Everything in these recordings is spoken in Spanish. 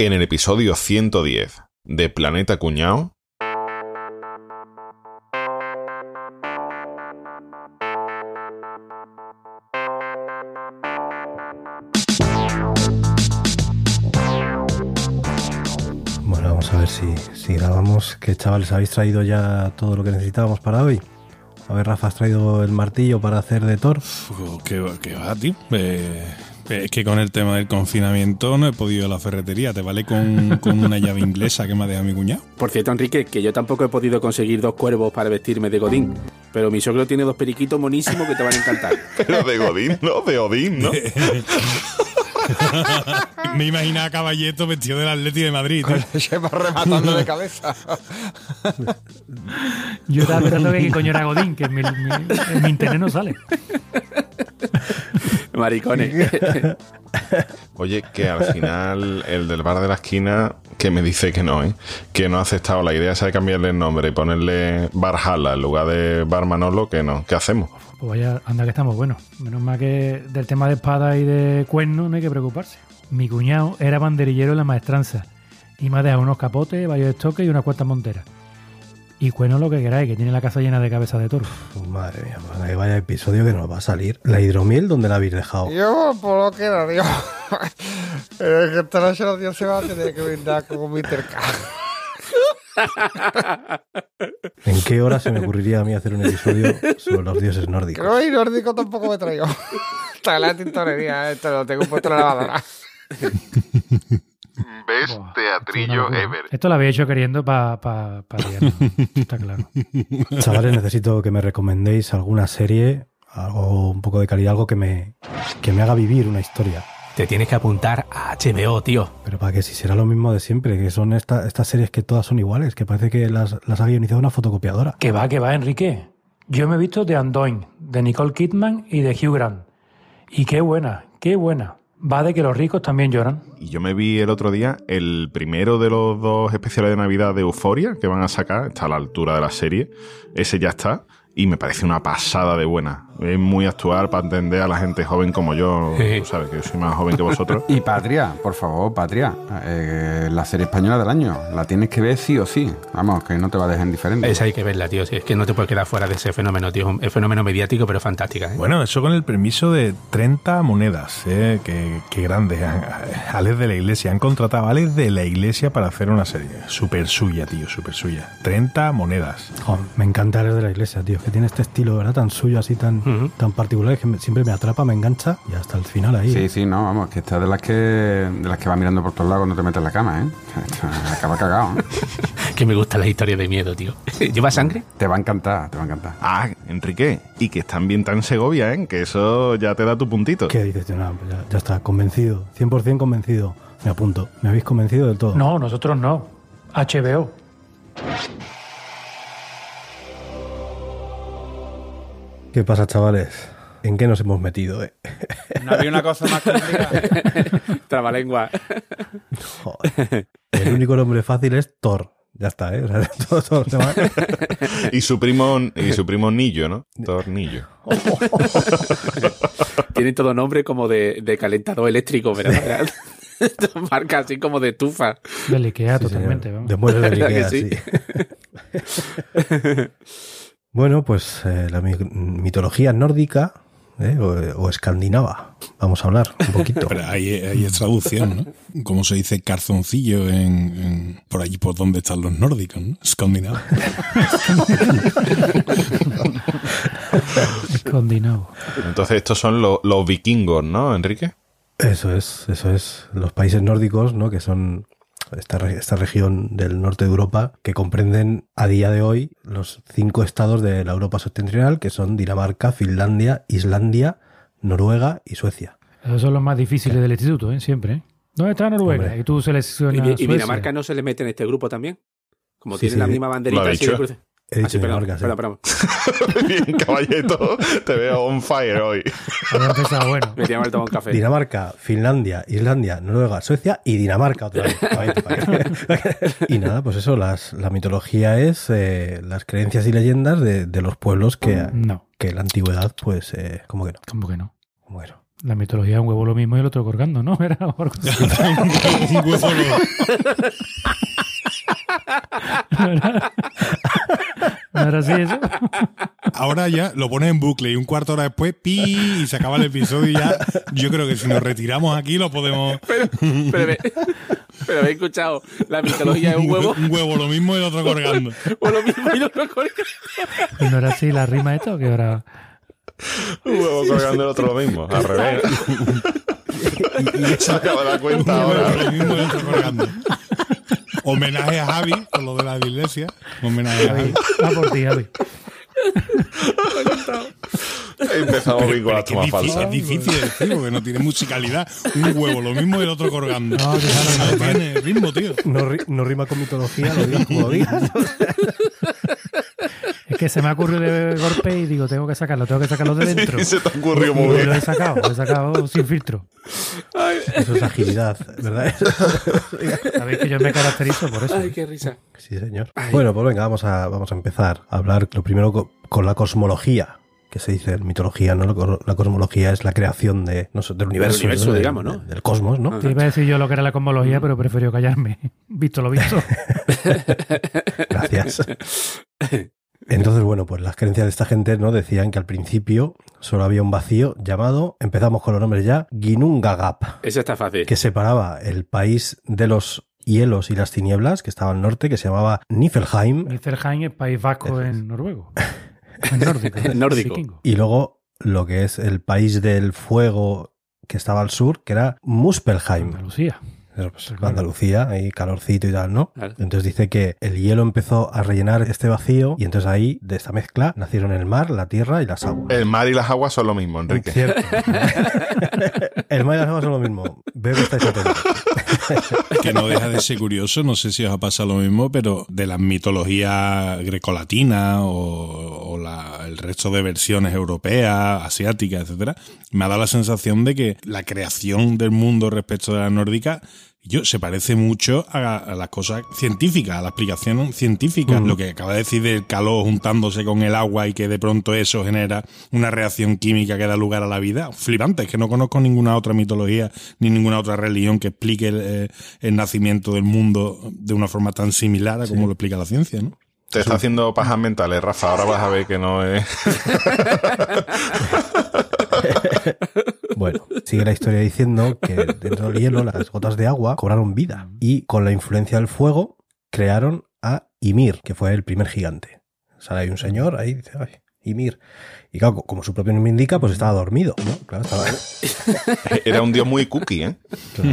En el episodio 110 de Planeta Cuñao. Bueno, vamos a ver si, si grabamos. ¿Qué chavales habéis traído ya todo lo que necesitábamos para hoy? A ver, Rafa, ¿has traído el martillo para hacer de Thor? ¿Qué, va- qué va, tío? Eh, es que con el tema del confinamiento no he podido ir a la ferretería. ¿Te vale con, con una llave inglesa que me ha dejado mi cuñado? Por cierto, Enrique, que yo tampoco he podido conseguir dos cuervos para vestirme de Godín. Pero mi suegro tiene dos periquitos monísimos que te van a encantar. Pero de Godín, ¿no? De Odín, ¿no? Me imaginaba a Caballeto vestido del Atleti de Madrid. Se va rematando de cabeza. Yo estaba pensando que qué coño era Godín, que en mi, mi- en mi internet no sale. Maricones. Oye, que al final el del bar de la esquina que me dice que no, ¿eh? Que no ha aceptado la idea esa de cambiarle el nombre y ponerle Barjala en lugar de Bar Manolo, que no. ¿Qué hacemos? Pues vaya, anda que estamos buenos. Menos mal que del tema de espada y de cuernos no hay que preocuparse. Mi cuñado era banderillero en la maestranza y me ha dejado unos capotes, varios estoques y unas cuantas monteras. Y cuernos lo que queráis, que tiene la casa llena de cabezas de toro. Madre mía, madre, vaya episodio que nos va a salir. La hidromiel, ¿dónde la habéis dejado? Yo, por lo que era. Pero es que esta noche los dioses se va a tener que brindar con mi terca. ¿En qué hora se me ocurriría a mí hacer un episodio sobre los dioses nórdicos? no hay nórdico tampoco me traigo. Está la tintorería, esto lo tengo puesto en la lavadora. Best Buah, teatrillo esto es locura. ever. Esto lo había hecho queriendo para pa, está claro. Chavales, necesito que me recomendéis alguna serie, algo un poco de calidad, algo que me, que me haga vivir una historia. Te tienes que apuntar a HBO, tío. Pero para que si será lo mismo de siempre, que son esta- estas series que todas son iguales, que parece que las, las ha guionizado una fotocopiadora. Que va, que va, Enrique. Yo me he visto de Undoing, de Nicole Kidman y de Hugh Grant. Y qué buena, qué buena. Va de que los ricos también lloran. Y yo me vi el otro día el primero de los dos especiales de Navidad de Euforia que van a sacar, está a la altura de la serie, ese ya está, y me parece una pasada de buena. Es muy actual para entender a la gente joven como yo, Sí. tú sabes que yo soy más joven que vosotros. Y Patria, por favor, Patria. eh, la serie española del año. La tienes que ver sí o sí. Vamos, que no te va a dejar indiferente. Esa hay que verla, tío. Si es que no te puedes quedar fuera de ese fenómeno, tío. Es un fenómeno mediático, pero fantástica. ¿eh? Bueno, eso con el permiso de 30 monedas. ¿eh? Qué, qué grande. Alex de la Iglesia. Han contratado a Alex de la Iglesia para hacer una serie. Súper suya, tío, súper suya. 30 monedas. Joder, me encanta el de la iglesia, tío, que tiene este estilo, ¿verdad? Tan suyo, así tan, Ujú. tan particular, que me- siempre me atrapa, me engancha y hasta el final ahí. Sí, sí, no, vamos, que esta es de las que de las que va mirando por todos lados cuando te metes en la cama, ¿eh? Acaba cagado, ¿eh? Que me gustan las historias de miedo, tío. ¿Lleva sangre? Te va a encantar, te va a encantar. Ah, Enrique, y que están bien tan Segovia, ¿eh? Que eso ya te da tu puntito. ¿Qué dices? No, pues ya, ya está, convencido, 100% convencido. Me apunto, me habéis convencido del todo. No, nosotros no. HBO. ¿Qué pasa, chavales? ¿En qué nos hemos metido, eh? No había una cosa más complicada. Trabalengua. Joder. El único nombre fácil es Thor. Ya está, ¿eh? O sea, todo, todo se va- Y su primo, y su primo Nillo, ¿no? Tornillo. Tienen todo nombre como de, de calentador eléctrico, ¿verdad? Marca así como de tufa. Del Ikea, Sí, totalmente. vamos. De muebles de ¿Verdad que Ikea, sí? sí. Bueno, pues eh, la mi- mitología nórdica ¿eh? o, o escandinava. Vamos a hablar un poquito. Pero ahí, ahí es traducción, ¿no? Como se dice calzoncillo en, en- por allí por donde están los nórdicos, ¿no? Escandinavo. Escondinado. Entonces estos son lo- los vikingos, ¿no, Enrique? Eso es, eso es. Los países nórdicos, ¿no? Que son esta, esta región del norte de Europa, que comprenden a día de hoy los cinco estados de la Europa septentrional, que son Dinamarca, Finlandia, Islandia, Noruega y Suecia. Esos son los más difíciles del instituto, ¿eh? Siempre, ¿eh? ¿Dónde está Noruega? Hombre. Y tú ¿Y, seleccionas y Suecia. Dinamarca no se le mete en este grupo también? Como Sí, tienen sí, la misma banderita Lo ha así de dicho. cruce. He Ah, dicho sí, perdón, Dinamarca, sí. perdón, perdón. Bien, caballito. Te veo on fire hoy. Había empezado bueno. Me tiraba el tomar un café. Dinamarca, Finlandia, Islandia, Noruega, Suecia y Dinamarca otra vez. Y nada, pues eso, las, la mitología es eh, las creencias y leyendas de, de los pueblos que, No, que en la antigüedad, pues, eh, como que no, ¿cómo que no? como que no. La mitología es un huevo lo mismo y el otro colgando, ¿no? Era un huevo ¿No era, ¿No era así eso? Ahora ya lo pones en bucle y un cuarto de hora después, pi, y se acaba el episodio y ya. Yo creo que si nos retiramos aquí lo podemos. Pero, pero, me- pero habéis escuchado, la mitología es un huevo Un huevo lo mismo y el otro colgando. o lo mismo y lo otro colgando. ¿Y no era así la rima esto? Que ahora... Un huevo colgando el otro lo mismo, al revés. Se acaba dar cuenta Un huevo ahora. lo mismo y el otro colgando. Homenaje a Javi, con lo de la iglesia. Homenaje a Javi. Va por ti, Javi. Empezamos bien con Pero la es que toma es difícil, falsa. es difícil de decir porque no tiene musicalidad. Un huevo, lo mismo y el otro colgando. No, déjalo, No tiene ritmo, tío. No, ri- no rima con mitología, lo digas como lo digas. Es que se me ha ocurrido de golpe y digo, tengo que sacarlo, tengo que sacarlo de dentro. Y se te ocurrió Y muy lo bien. he sacado, lo he sacado sin filtro. Eso es agilidad, ¿verdad? Sabéis que yo me caracterizo por eso. Ay, qué risa. Sí, señor. Bueno, pues venga, vamos a, vamos a empezar a hablar lo primero co- con, la cosmología, que se dice en mitología, ¿no? La co- La cosmología es la creación de, no sé, del universo, universo, digamos, ¿no? de- del cosmos, ¿no? Te iba a decir yo lo que era la cosmología, pero prefiero callarme. Visto lo visto. Gracias. Entonces, bueno, pues las creencias de esta gente no decían que al principio solo había un vacío llamado, empezamos con los nombres ya, Ginnungagap, Ese está fácil. que separaba el país de los hielos y las tinieblas, que estaba al norte, que se llamaba Niflheim, Niflheim es País Vasco en noruego. En nórdico. Nórdico. y luego lo que es el país del fuego que estaba al sur, que era Muspelheim. Andalucía. Pues, Claro. Andalucía, ahí calorcito y tal, ¿no? Claro. Entonces dice que el hielo empezó a rellenar este vacío y entonces ahí, de esta mezcla, nacieron el mar, la tierra y las aguas. El mar y las aguas son lo mismo, Enrique. Cierto. el mar y las aguas son lo mismo. Veo que estáis atentos. que no deja de ser curioso, no sé si os ha pasado lo mismo, pero de la mitología grecolatina o, o la- el resto de versiones europeas, asiáticas, etcétera, me ha dado la sensación de que la creación del mundo respecto de la nórdica yo, se parece mucho a, a las cosas científicas, a la explicación científica. Lo que acaba de decir del calor juntándose con el agua y que de pronto eso genera una reacción química que da lugar a la vida. Flipante, es que no conozco ninguna otra mitología ni ninguna otra religión que explique el, eh, el nacimiento del mundo de una forma tan similar a como lo explica la ciencia, ¿no? Te está haciendo pajas mentales, Rafa. Ahora vas a ver que no es. Bueno, sigue la historia diciendo que dentro del hielo las gotas de agua cobraron vida y con la influencia del fuego crearon a Ymir, que fue el primer gigante. Sale ahí un señor, ahí dice, ay, Ymir. Y claro, como su propio nombre indica, pues estaba dormido, ¿no? Claro, estaba... Era un dios muy cookie, ¿eh?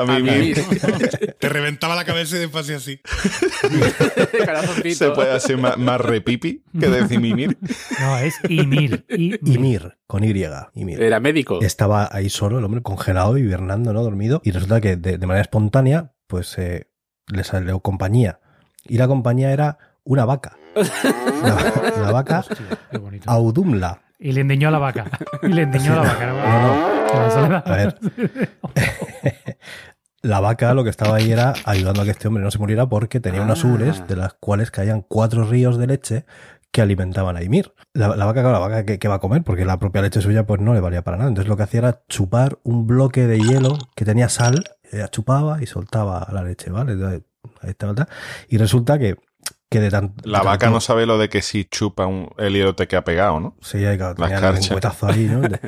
A mí. Te reventaba la cabeza y después así. Se puede hacer más, más repipi que decir mimir. No, es Ymir. Ymir. Ymir, con Y, Ymir. Era médico. Estaba ahí solo, el hombre congelado, hibernando, ¿no? Dormido. Y resulta que de, de manera espontánea, pues eh, le salió compañía. Y la compañía era una vaca. La, la vaca Hostia, qué bonito. Audumla. Y le endiñó a la vaca. Y le endiñó a la vaca. ¿no? La soledad. A ver. La vaca lo que estaba ahí era ayudando a que este hombre no se muriera porque tenía unas Ah. ubres de las cuales caían cuatro ríos de leche que alimentaban a Ymir. La, la vaca, claro, la vaca que, va a comer porque la propia leche suya pues no le valía para nada. Entonces lo que hacía era chupar un bloque de hielo que tenía sal, ella chupaba y soltaba la leche, ¿vale? Entonces, ahí. Y resulta que, que de. La de vaca tanto- no sabe lo de que si chupa un, el hilo te queda pegado, ¿no? Sí, claro, La tenía un cuetazo ahí, ¿no?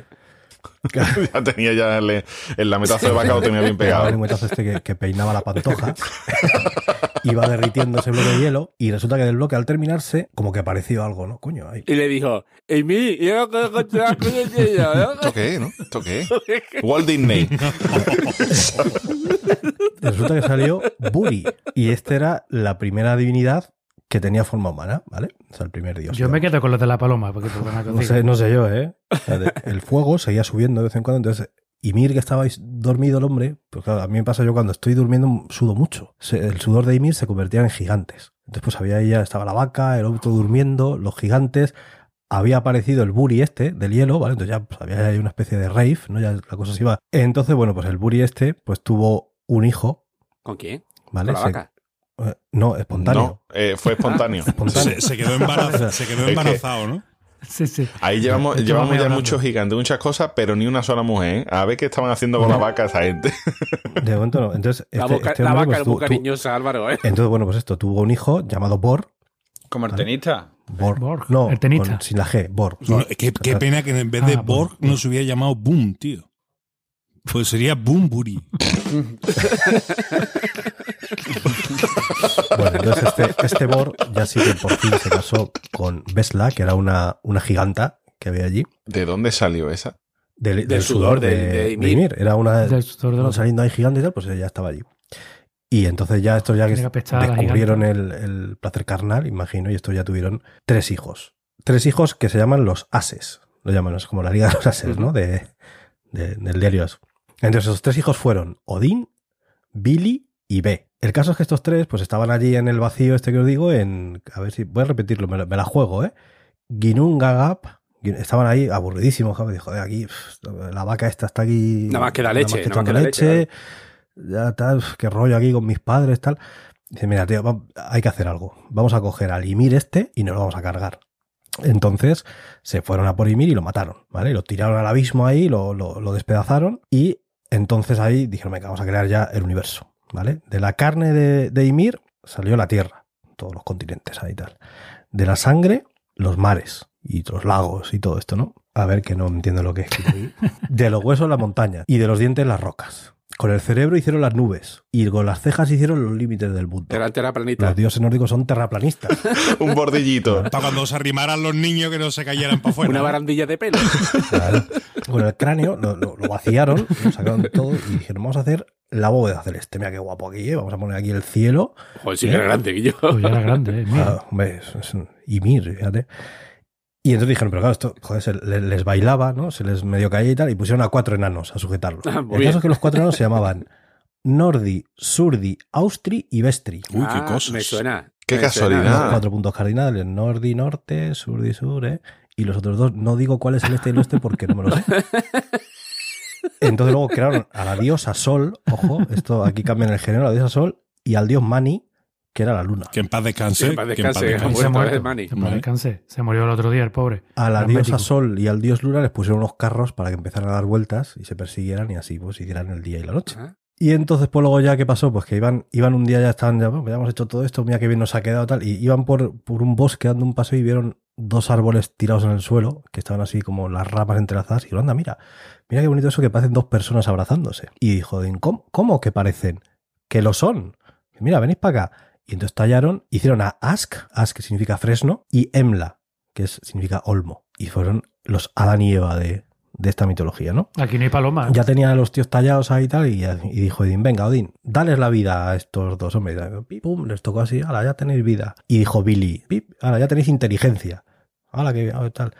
Ya tenía ya el, el lametazo de vaca lo tenía bien el pegado. lengüetazo este que, que peinaba la pantoja. Iba derritiendo ese bloque de hielo y resulta que del bloque al terminarse, como que apareció algo, ¿no? Coño, ahí. Y le dijo, yo de ella, ¿no?". ¿Esto qué, no? ¿Esto qué? Walt Disney. Y resulta que salió Buri. Y esta era la primera divinidad que tenía forma humana, ¿vale? O sea, el primer dios. Yo me quedo con los de la paloma, porque os No sé, no sé yo, ¿eh? O sea, de- el fuego seguía subiendo de vez en cuando, entonces... Ymir, que estaba dormido el hombre, pues claro, a mí me pasa yo cuando estoy durmiendo sudo mucho. El sudor de Ymir se convertía en gigantes. Entonces pues había ella, estaba la vaca, el otro durmiendo, los gigantes, había aparecido el Buri este del hielo, ¿vale? Entonces ya pues, había ahí una especie de rave, ¿no? Ya la cosa se iba. Entonces, bueno, pues el Buri este, pues tuvo un hijo, ¿Con quién? ¿vale? Con la Se- vaca. Eh, no, espontáneo. No, eh, fue espontáneo. Espontáneo. Se, se quedó embarazado, se quedó Es que- embarazado, ¿no? Sí, sí. Ahí llevamos, llevamos vamos ya hablando. muchos gigantes, muchas cosas, pero ni una sola mujer. ¿eh? A ver qué estaban haciendo con la vaca esa gente. De momento no. Entonces, La, este- boca- este la vaca pues, es muy cariñosa, Álvaro, ¿eh? Entonces, bueno, pues esto, tuvo un hijo llamado Bor. Como el tenista. Bor. Borg, no, el tenista. con- sin la G, Bor. No, qué, qué pena que en vez de Ah, Borg bueno. no se hubiera llamado Boom, tío. Pues sería Boom Buri. Bueno, entonces este, este Bor ya sí que por fin se casó con Vesla, que era una, una giganta que había allí. ¿De dónde salió esa? Del, Del sudor de- de, de Ymir. Ymir. Era una Del sudor de los- saliendo ahí gigante y tal, pues ella estaba allí. Y entonces ya estos ya que descubrieron el, el placer carnal, imagino, y estos ya tuvieron tres hijos. Tres hijos que se llaman los ases. Lo llaman, es como la liga de los ases, ¿no? De, de- del diario Entonces esos tres hijos fueron Odín, Billy y B. El caso es que estos tres pues estaban allí en el vacío este que os digo, en... A ver si... Voy a repetirlo, me, la- me la juego, ¿eh? Ginungagap. Gin- Estaban ahí aburridísimos, joder, joder, aquí pff, la vaca esta está aquí... Nada más que da leche, nada más echando que da leche, ya tal, qué rollo aquí con mis padres, tal. Dice, mira, tío, va- hay que hacer algo. Vamos a coger al Ymir este y nos lo vamos a cargar. Entonces se fueron a por Ymir y lo mataron, ¿vale? Lo tiraron al abismo ahí, lo, lo- lo despedazaron y entonces ahí dijeron, venga, vamos a crear ya el universo, ¿vale? De la carne de, de Ymir salió la Tierra, todos los continentes ahí y tal. De la sangre, los mares y los lagos y todo esto, ¿no? A ver, que no entiendo lo que es. De los huesos, la montaña. Y de los dientes, las rocas. Con el cerebro hicieron las nubes. Y con las cejas hicieron los límites del mundo. Era terraplanista. Los dioses nórdicos son terraplanistas. Un bordillito. Para cuando se arrimaran los niños que no se cayeran para afuera. Una barandilla de pelo. Claro. Con el cráneo lo, lo- lo vaciaron, lo sacaron todo y dijeron, vamos a hacer la bóveda celeste. Mira qué guapo aquí, ¿eh? vamos a poner aquí el cielo. Joder, sí que era grande, Guillo. Pues ya era grande, ¿eh? Mira. Ah, hombre, es, es un Ymir, fíjate. Y entonces dijeron, pero claro, esto joder, se le- les, bailaba, ¿no? Se les medio caía y tal, y pusieron a cuatro enanos a sujetarlo. Ah, el bien. caso es que los cuatro enanos se llamaban Nordi, Surdi, Austri y Vestri. Uy, qué Ah, cosas. Me suena. Qué Me casualidad. suena. Cuatro puntos cardinales, Nordi, Norte, Surdi, Sur, ¿eh? Y los otros dos, no digo cuál es el este y el oeste porque no me lo sé. Entonces luego crearon a la diosa Sol, ojo, esto aquí cambian el género, a la diosa Sol, y al dios Mani, que era la luna. Que en paz descanse. Que en paz que en paz descanse, descanse. Y se. Que en paz descanse. Se murió el otro día, el pobre. A la Gran diosa. Sol y al dios Luna les pusieron unos carros para que empezaran a dar vueltas y se persiguieran y así pues hicieran el día y la noche. Y entonces pues luego ya qué pasó, pues que iban, iban un día ya estaban ya, bueno, ya hemos hecho todo esto, mira qué bien nos ha quedado tal, y iban por, por un bosque dando un paseo y vieron dos árboles tirados en el suelo, que estaban así como las ramas entrelazadas, y dijeron, anda, mira, mira qué bonito eso que parecen dos personas abrazándose. Y dijo, ¿cómo, cómo que parecen? Que lo son. Mira, venís para acá. Y entonces tallaron, hicieron a Ask, Ask que significa fresno, y Emla, que es, significa olmo. Y fueron los Adán y Eva de, de esta mitología, ¿no? Aquí no hay paloma. Ya tenían a los tíos tallados ahí y tal, y, y dijo Odín, venga, Odín, dales la vida a estos dos hombres. Y pum, les tocó así, ahora ya tenéis vida. Y dijo Billy, pip, ahora ya tenéis inteligencia. Ahora que tal.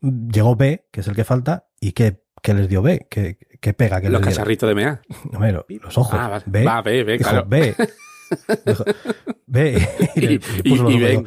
Llegó B, que es el que falta, y ¿qué, qué les dio B? ¿Qué, qué pega? que Los cacharritos de mea. No, los ojos. Ah, vale. B, Va, ve, dijo, claro. B. Dijo, B. Y, le- Y- le y- puso los y ojos. ven.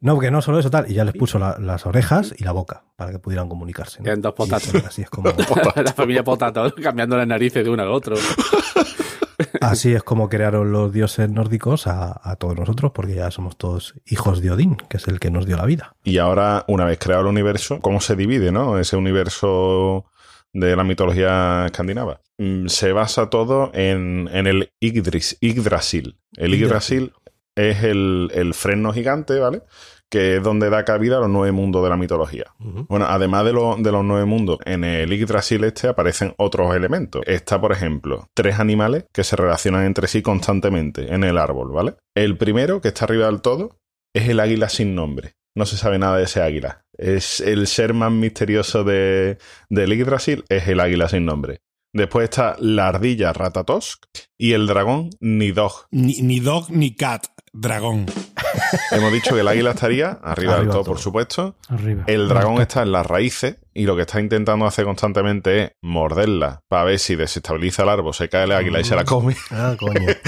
No, porque no solo eso tal, y ya les puso la- las orejas y la boca para que pudieran comunicarse. ¿no? Dos potatos. Así es como... la familia Potato cambiando las narices de uno al otro. Así es como crearon los dioses nórdicos a, a todos nosotros, porque ya somos todos hijos de Odín, que es el que nos dio la vida. Y ahora, una vez creado el universo, ¿cómo se divide, no? Ese universo de la mitología escandinava. Mm, Se basa todo en, en el Yggdris, Yggdrasil. El Yggdrasil es el, el freno gigante, ¿vale? Que es donde da cabida a los nueve mundos de la mitología. Bueno, además de, lo- de los nueve mundos, en el Yggdrasil este aparecen otros elementos. Está, por ejemplo, tres animales que se relacionan entre sí constantemente en el árbol, ¿vale? El primero, que está arriba del todo, es el águila sin nombre. No se sabe nada de ese águila. Es el ser más misterioso de, del Yggdrasil, es el águila sin nombre. Después está la ardilla Ratatosk y el dragón Nidog. Ni, ni dog ni cat, dragón. Hemos dicho que el águila estaría arriba, del Arriba todo, todo. por supuesto. Arriba. El dragón está en las raíces y lo que está intentando hacer constantemente es morderla para ver si desestabiliza el árbol, se cae el águila y se la come. Ah, coño.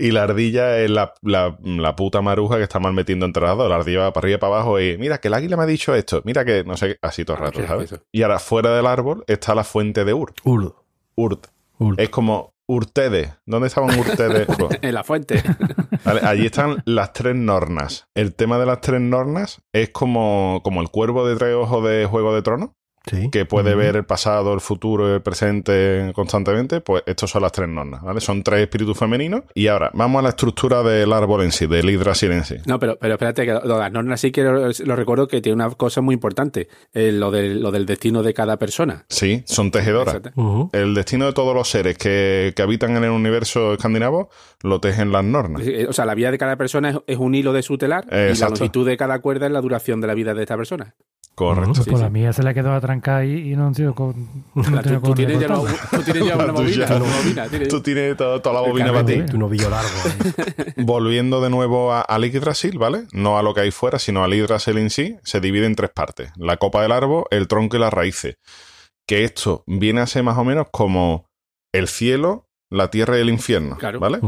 Y la ardilla es la, la- la puta maruja que está mal metiendo entre las dos. La ardilla va para arriba y para abajo y mira que el águila me ha dicho esto, mira que no sé, qué", así todo el rato, ¿sabes? Y ahora fuera del árbol está la fuente de Ur. Urd. Urt. Urd. Es como Urtedes. ¿Dónde estaban Urtedes? Pues, En la fuente. Vale, allí están las tres nornas. El tema de las tres nornas es como, como el cuervo de tres ojos de Juego de Tronos, Sí. que puede ver el pasado, el futuro y el presente constantemente. Pues estos son las tres nornas, ¿vale? Son tres espíritus femeninos. Y ahora, vamos a la estructura del árbol en sí, del Yggdrasil en sí. No, pero, pero espérate, que las nornas sí que lo, lo recuerdo que tiene una cosa muy importante. eh, lo, del, lo del destino de cada persona. Sí, son tejedoras. El destino de todos los seres que, que habitan en el universo escandinavo lo tejen las nornas. O sea, la vida de cada persona es, es un hilo de su telar y la longitud de cada cuerda es la duración de la vida de esta persona. Correcto. Pues Sí, la mía se le quedó atrancada ahí y no han sido con. No La- tú, tienes ya, tú tienes ya una La bobina. tuya. una bobina, tienes- Tú tienes to- toda la bobina para ti. carrete. Un ovillo largo. ahí. Volviendo de nuevo a- al Yggdrasil, ¿vale? No a lo que hay fuera, sino al Yggdrasil en sí, se divide en tres partes. La copa del árbol, el tronco y las raíces. Que esto viene a ser más o menos como el cielo, la tierra y el infierno, Claro. ¿vale?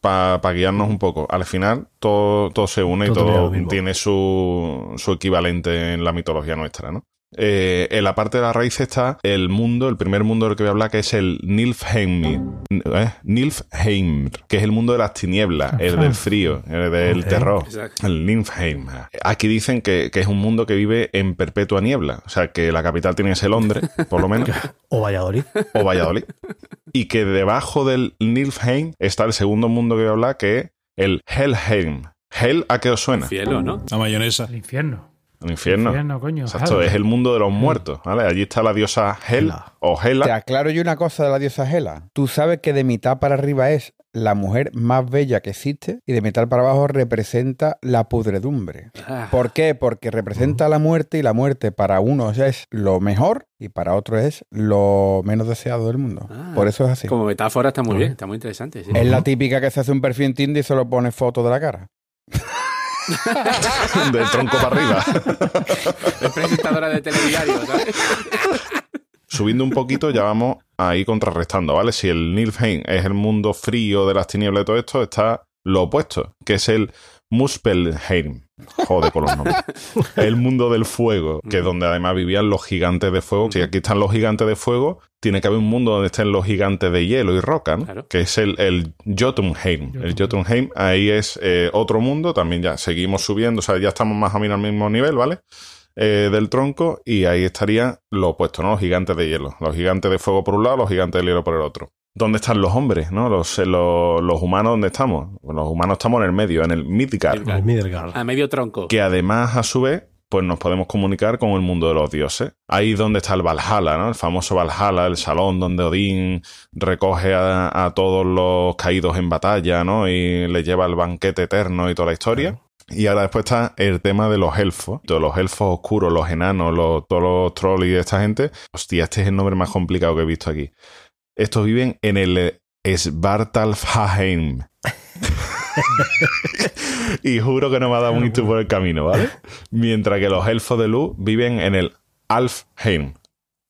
Para guiarnos un poco. Al final todo, todo se une y Todo tiene todo su, su equivalente en la mitología nuestra, ¿no? Eh, en la parte de la raíz está el mundo, el primer mundo del que voy a hablar, que es el Nilfheim, ¿eh? Nilfheim, que es el mundo de las tinieblas, el del frío, el del terror, el Nilfheim. Aquí dicen que, que es un mundo que vive en perpetua niebla, o sea, que la capital tiene que ser Londres, por lo menos, O Valladolid. o Valladolid, y que debajo del Nilfheim está el segundo mundo que voy a hablar, que es el Helheim. Hell, ¿a qué os suena? Cielo, ¿no? La mayonesa. El infierno. El infierno. Infierno, coño. Exacto, es el mundo de los muertos, ¿vale? Allí está la diosa Hel Hela. o Te Hela. aclaro yo una cosa de la diosa Hela. Tú sabes que de mitad para arriba es la mujer más bella que existe y de mitad para abajo representa la pudredumbre. Ah, ¿Por qué? Porque representa la muerte y la muerte para unos es lo mejor y para otros es lo menos deseado del mundo. Ah. Por eso es así. como metáfora está muy bien, está muy interesante. sí. Es la típica que se hace un perfil en Tinder y solo pone foto de la cara. Del tronco para arriba. Es presentadora de telediario, ¿sabes? Subiendo un poquito, ya vamos ahí contrarrestando, ¿vale? Si el Nilfheim es el mundo frío de las tinieblas y todo esto, está lo opuesto, que es el Muspelheim. Joder con los nombres. El mundo del fuego, que es donde además vivían los gigantes de fuego. Si aquí están los gigantes de fuego, tiene que haber un mundo donde estén los gigantes de hielo y roca, ¿no? Claro. Que es el, el Jotunheim. El Jotunheim, ahí es eh, otro mundo, también ya seguimos subiendo, o sea, ya estamos más o menos al mismo nivel, ¿vale? eh, del tronco y ahí estaría lo opuesto, ¿no? Los gigantes de hielo. Los gigantes de fuego por un lado, los gigantes de hielo por el otro. ¿Dónde están los hombres, no? Los, eh, los, los humanos, ¿dónde estamos? Los humanos estamos en el medio, en el Midgard. El Midgard. A medio tronco. Que además, a su vez, pues nos podemos comunicar con el mundo de los dioses. Ahí donde está el Valhalla, ¿no? El famoso Valhalla, el salón donde Odín recoge a, a todos los caídos en batalla, ¿no? Y le lleva el banquete eterno y toda la historia. Y ahora después está el tema de los elfos, de los elfos oscuros, los enanos, los, todos los trolls y esta gente. Hostia, este es el nombre más complicado que he visto aquí. Estos viven en el eh, Svartalfheim. y juro que no me ha dado mucho por el camino, ¿vale? Mientras que los elfos de luz viven en el Alfheim.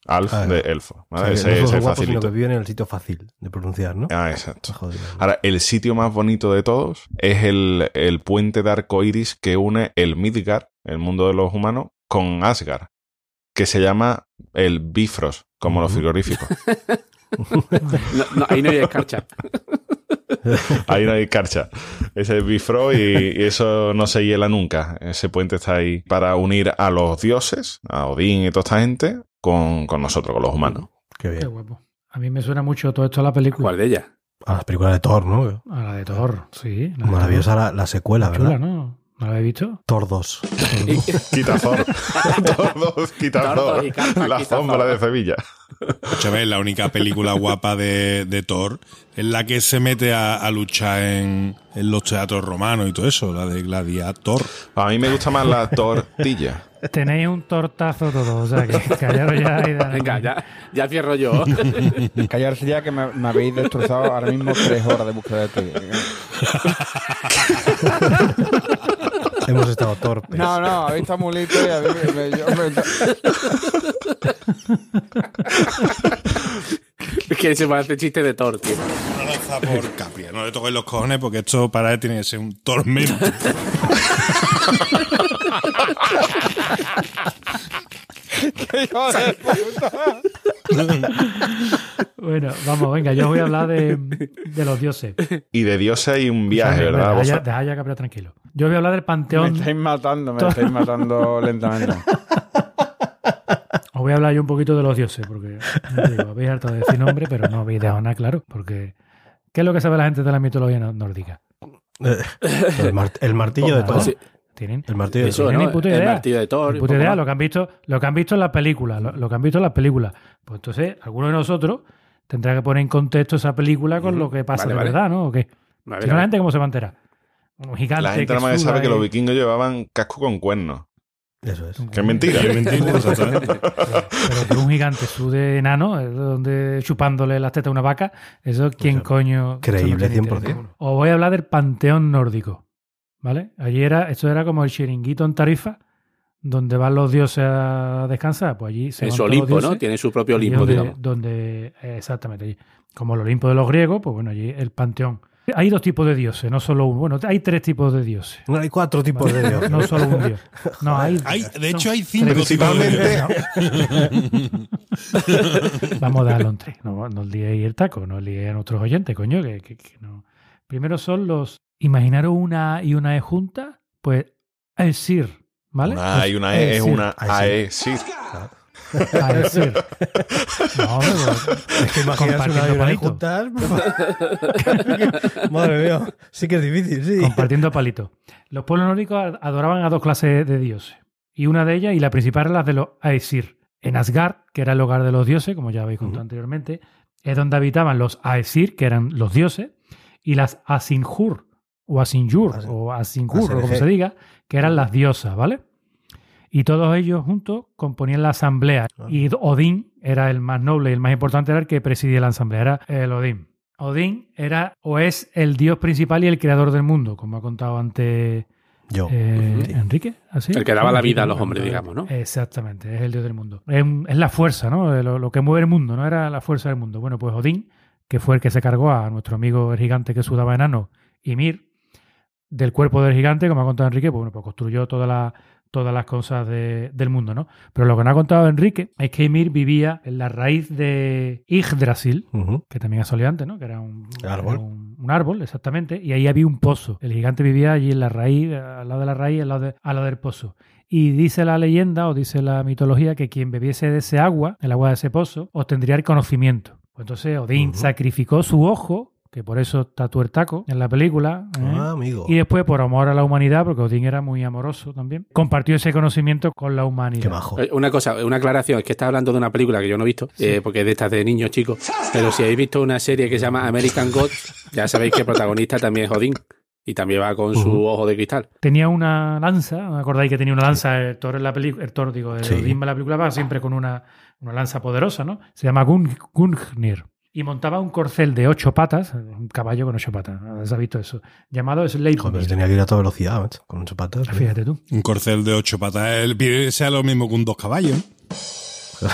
Alf Ah, de elfo, O ¿vale? sea, ese no que viven en el sitio fácil de pronunciar, ¿no? Ah, exacto. Joder. Ahora, el sitio más bonito de todos es el, el puente de arco iris que une el Midgard, el mundo de los humanos, con Asgard, que se llama el Bifrost, como los frigoríficos. No, no, ahí no hay escarcha. Ahí no hay carcha. Ese es Bifrost y, y eso no se hiela nunca. Ese puente está ahí para unir a los dioses, a Odín y toda esta gente, con, con nosotros, con los humanos. Qué Qué bien. guapo. A mí me suena mucho todo esto a la película. ¿Cuál de ellas? A las películas de Thor, ¿no? A la de Thor, sí. la de Maravillosa la, la secuela, Thor. Chula, ¿verdad? ¿no? ¿No la habéis visto? Thor 2. Quita Thor. Quita Thor Thor. y carpa, La quita sombra Thor. de Sevilla. Escúchame, la única película guapa de, de Thor es la que se mete a, a luchar en, en los teatros romanos y todo eso, la de Gladiator. A mí me gusta más la tortilla. Tenéis un tortazo todo, o sea, que callaros ya y dale. Venga, ya, ya cierro yo. Callarse ya que me, me habéis destrozado ahora mismo tres horas de búsqueda de ti. Hemos estado torpes. No, no, habéis estado muy listos y a mí me- me- yo me- Es que se me hace chiste de Thor, tío. Una lanza por Capria. No le toquéis los cojones porque esto para él tiene que ser un tormento. ¡Hijo de puta! Bueno, vamos, venga, yo os voy a hablar de, de los dioses. Y de dioses hay un viaje, Bueno, ¿verdad? Deja deja ya, Gabriel, tranquilo. Yo voy a hablar del Me panteón. estáis matando, me estáis matando lentamente. Os voy a hablar yo un poquito de los dioses, porque digo, habéis harto de decir nombre, pero no habéis dejado nada claro. Porque, ¿qué es lo que sabe la gente de la mitología nó- nórdica? Eh, el, mar- el martillo de Pues, todo. sí, Tienen, El martillo de puta El idea. martillo de Thor. puta idea, lo que han visto, lo que han visto en las películas, lo, lo que han visto en las películas. Pues entonces, alguno de nosotros tendrá que poner en contexto esa película con lo que pasa Vale, de vale. verdad, ¿no? ¿O qué? Si no, a la gente cómo se va a enterar. Un gigante La gente nada más sabe que los vikingos llevaban casco con cuernos. Eso es. Que es mentira. Es mentira, exactamente. Pero que un gigante sude enano, eh, donde chupándole las tetas a una vaca, eso quién coño. creíble no tiene 100%. interés ninguno. Os voy a hablar del panteón nórdico. ¿Vale? Allí era, esto era como el chiringuito en Tarifa, donde van los dioses a descansar. Pues allí se En su Olimpo, ¿no? dioses, Tiene su propio Olimpo, donde, digamos. donde- exactamente allí. Como el Olimpo de los griegos, pues bueno, allí el panteón. Hay dos tipos de dioses, no solo uno. Bueno, hay tres tipos de dioses. No, hay cuatro tipos de dios. No solo un dios. No, hay, Hay- de no, hecho, hay cinco tres. tipos de Principalmente- Vamos a darlo en tres. No, no os liéis el taco, no os liéis a nuestros oyentes, coño, que, que- que no. Primero son los. Imaginaros una y una E junta, pues Aesir, ¿vale? Una A y una E es Aesir. una AE, sí. Aesir. No, hombre, Es que una compartiendo y una palito. juntas. Madre mía, sí que es difícil, sí. Compartiendo palito. Los pueblos nórdicos adoraban a dos clases de dioses. Y una de ellas, y la principal, era la de los Aesir. En Asgard, que era el hogar de los dioses, como ya habéis contado anteriormente, es donde habitaban los Aesir, que eran los dioses, y las Asinjur, o Asinjur, As- o Asinjur, o como se diga, que eran las diosas, ¿vale? Y todos ellos juntos componían la asamblea. Y Odín era el más noble y el más importante, era el que presidía la asamblea, era el Odín. Odín era o es el dios principal y el creador del mundo, como ha contado antes Yo. eh, Sí. Enrique. ¿así? El que daba la vida a los hombres, digamos, ¿no? Exactamente, es el dios del mundo. Es, es la fuerza, ¿no? Lo, lo que mueve el mundo, ¿no? Era la fuerza del mundo. Bueno, pues Odín, que fue el que se cargó a nuestro amigo el gigante que sudaba enano, Ymir, del cuerpo del gigante, como ha contado Enrique, pues, bueno, pues construyó toda la- todas las cosas de- del mundo, ¿no? Pero lo que no ha contado Enrique es que Ymir vivía en la raíz de Yggdrasil, que también salido antes, ¿no? Que era un Árbol. era un, un árbol, exactamente, y ahí había un pozo. El gigante vivía allí en la raíz, al lado de la raíz, al lado, de- al lado del pozo. Y dice la leyenda o dice la mitología que quien bebiese de ese agua, el agua de ese pozo, obtendría el conocimiento. Pues entonces Odín sacrificó su ojo, que por eso está tuertaco en la película, ¿eh? Ah, amigo. y después por amor a la humanidad, porque Odín era muy amoroso también, compartió ese conocimiento con la humanidad. Qué majo. Eh, Una cosa, una aclaración, es que estás hablando de una película que yo no he visto, eh, porque es de estas de niños chicos, pero si habéis visto una serie que se llama American Gods, ya sabéis que el protagonista también es Odín y también va con su ojo de cristal. tenía una lanza, ¿me acordáis que tenía una lanza el Thor en la película? El Thor, digo, el Sí. Odín en la película va siempre con una, una lanza poderosa, ¿no? Se llama Gun- Gungnir. Y montaba un corcel de ocho patas, un caballo con ocho patas, ¿has visto eso? Llamado Joder, pero Sleipnir. tenía que ir a toda velocidad, macho, con ocho patas. Fíjate tú. Un corcel de ocho patas. El sea lo mismo que un dos caballos.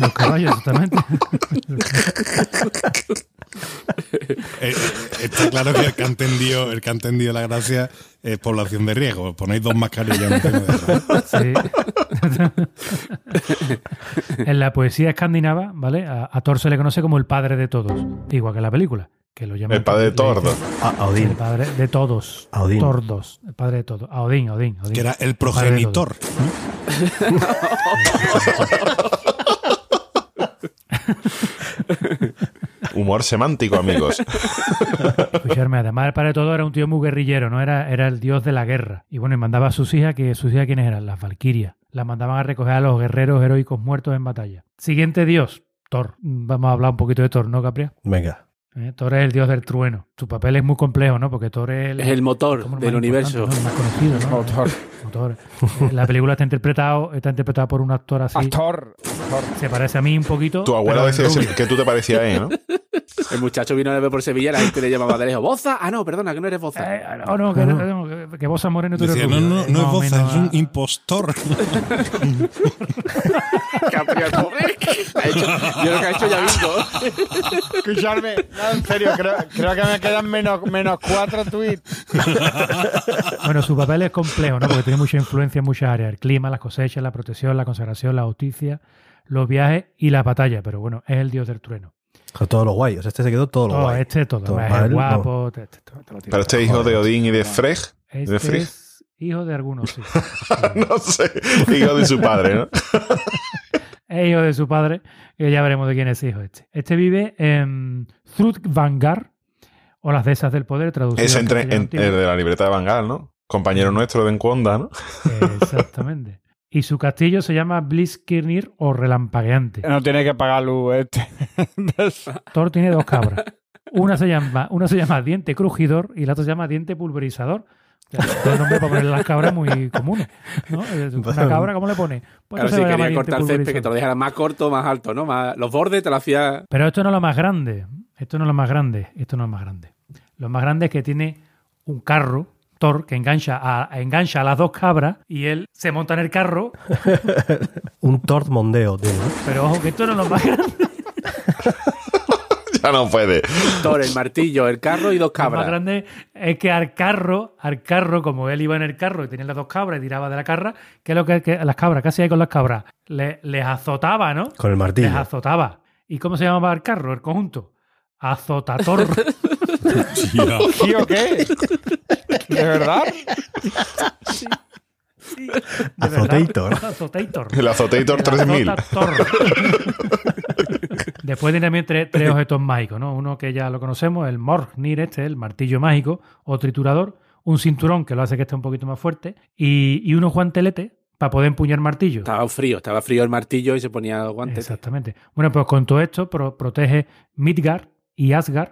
Los caballos, exactamente. Eh, eh, está claro que el que ha entendido, el que ha entendido la gracia es población de riesgo. Ponéis dos mascarillas en tema de error. Sí. en la poesía escandinava, ¿vale? A, a Thor se le conoce como el padre de todos, igual que en la película, que lo llaman El padre de le Tordo. dicen A, a El Odín. padre de todos. A Odín. Tordos. El padre de todos. A Odín, Odín, Odín. Que era el progenitor. Humor semántico, amigos. Escucharme, además el padre de todo era un tío muy guerrillero, ¿no? Era, era el dios de la guerra. Y bueno, y mandaba a sus hijas, que sus hijas quiénes eran, las valquirias. Las mandaban a recoger a los guerreros heroicos muertos en batalla. Siguiente dios, Thor. Vamos a hablar un poquito de Thor, ¿no, Capria? Venga. Eh, Thor es el dios del trueno. Su papel es muy complejo, ¿no? Porque Thor es el, Es el motor el del universo. El más conocido, ¿no? Motor. Motor. Eh, La película está interpretado, está interpretado por un actor así. Actor. Se parece a mí un poquito. Tu abuela decía que tú te parecías a él, ¿no? El muchacho vino a ver por Sevilla y la gente le llamaba de lejos, ¡Boza! Ah, no, perdona, que no eres Boza. Eh, no, no, que, no, que, que vos, Moreno, tú eres Decía, no, rubio. no, Eh, no es Boza, menos es un impostor. Ha hecho- yo lo que ha hecho ya visto. Escucharme, no, en serio, creo, creo que me quedan menos, menos cuatro tweets. Bueno, su papel es complejo, ¿no? Porque tiene mucha influencia en muchas áreas. El clima, las cosechas, la protección, la conservación, la justicia, los viajes y las batallas, pero bueno, es el dios del trueno. Todo lo guay. O sea, este se quedó todo lo Todo, guay. este todo, Todo es guapo, te- te- te- te lo tira Pero este todo. hijo de Odín y de. Este ¿De Frigg? es hijo de algunos, sí. no sé. Hijo de su padre, ¿no? es hijo de su padre, que ya veremos de quién es hijo este. Este vive en Thrudvangar, o las dehesas del poder, traducido Es entre, en- el de la libreta de Bangal, ¿no? Compañero nuestro de Encuonda, ¿no? Exactamente. Y su castillo se llama Blitzkirnir o Relampagueante. No tiene que pagar luz este. Thor tiene dos cabras. Una se llama, una se llama Diente Crujidor y la otra se llama Diente Pulverizador. O sea, un nombre para las cabras muy comunes. ¿no? Una cabra, ¿cómo le pone? Pues Claro, si quería cortar Diente césped, que te lo dejara más corto, más alto, ¿no? Más, los bordes te lo hacía. Pero esto no es lo más grande. Esto no es lo más grande. Esto no es lo más grande. Lo más grande es que tiene un carro, Thor, que engancha a, engancha a las dos cabras y él se monta en el carro. Un tort mondeo, tío. Pero ojo, que esto no es lo más grande. ya no puede. Thor, el martillo, el carro y dos Lo más cabras. grande es que al carro, al carro, como él iba en el carro y tenía las dos cabras y tiraba de la carra, ¿qué es lo que, que las cabras? ¿Qué hacía ahí con las cabras? Le- les azotaba, ¿no? Con el martillo. Les azotaba. ¿Y cómo se llamaba el carro, el conjunto? Azotator. ¿Sí o qué? ¿De verdad? De Azotator. verdad. Azotator. El Azotator El 3000. Azotator. Después tiene también tres, tres objetos mágicos, ¿no? Uno que ya lo conocemos, el Morgnir, este, el martillo mágico o triturador, un cinturón que lo hace que esté un poquito más fuerte, y, y unos guanteletes para poder empuñar martillo. Estaba frío, estaba frío el martillo y se ponía guantes. Exactamente. Bueno, pues con todo esto pro- protege Midgard y Asgard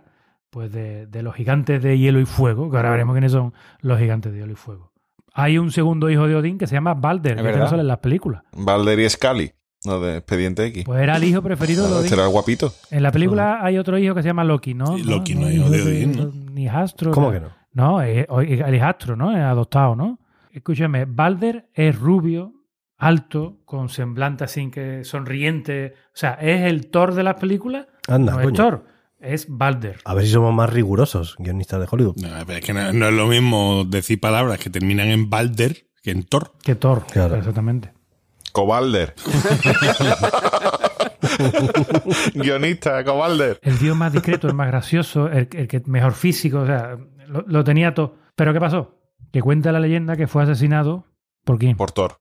pues de, de los gigantes de hielo y fuego, que ahora veremos quiénes son los gigantes de hielo y fuego. Hay un segundo hijo de Odín que se llama Balder, que este no sale en las películas. Balder y Scully. No, de Expediente X. Pues era el hijo preferido de Odín. este era el guapito. En la película hay otro hijo que se llama Loki, ¿no? Sí, Loki no es hijo de Odín, ¿no? Ni hijastro. ¿Cómo no. que no? No, es, es el hijastro, ¿no? Es adoptado, ¿no? Escúchame, Balder es rubio, alto, con semblante así que sonriente. O sea, es el Thor de las películas. Anda, no es coño. Thor, es Balder. A ver si somos más rigurosos, guionistas de Hollywood. No, pero es que no, no es lo mismo decir palabras que terminan en Balder que en Thor. Que Thor, Claro. exactamente. Cobalder. Guionista, Cobalder. El dios más discreto, el más gracioso, el, el que mejor físico, o sea, lo, lo tenía todo. Pero ¿qué pasó? Que cuenta la leyenda que fue asesinado por quién? Por Thor.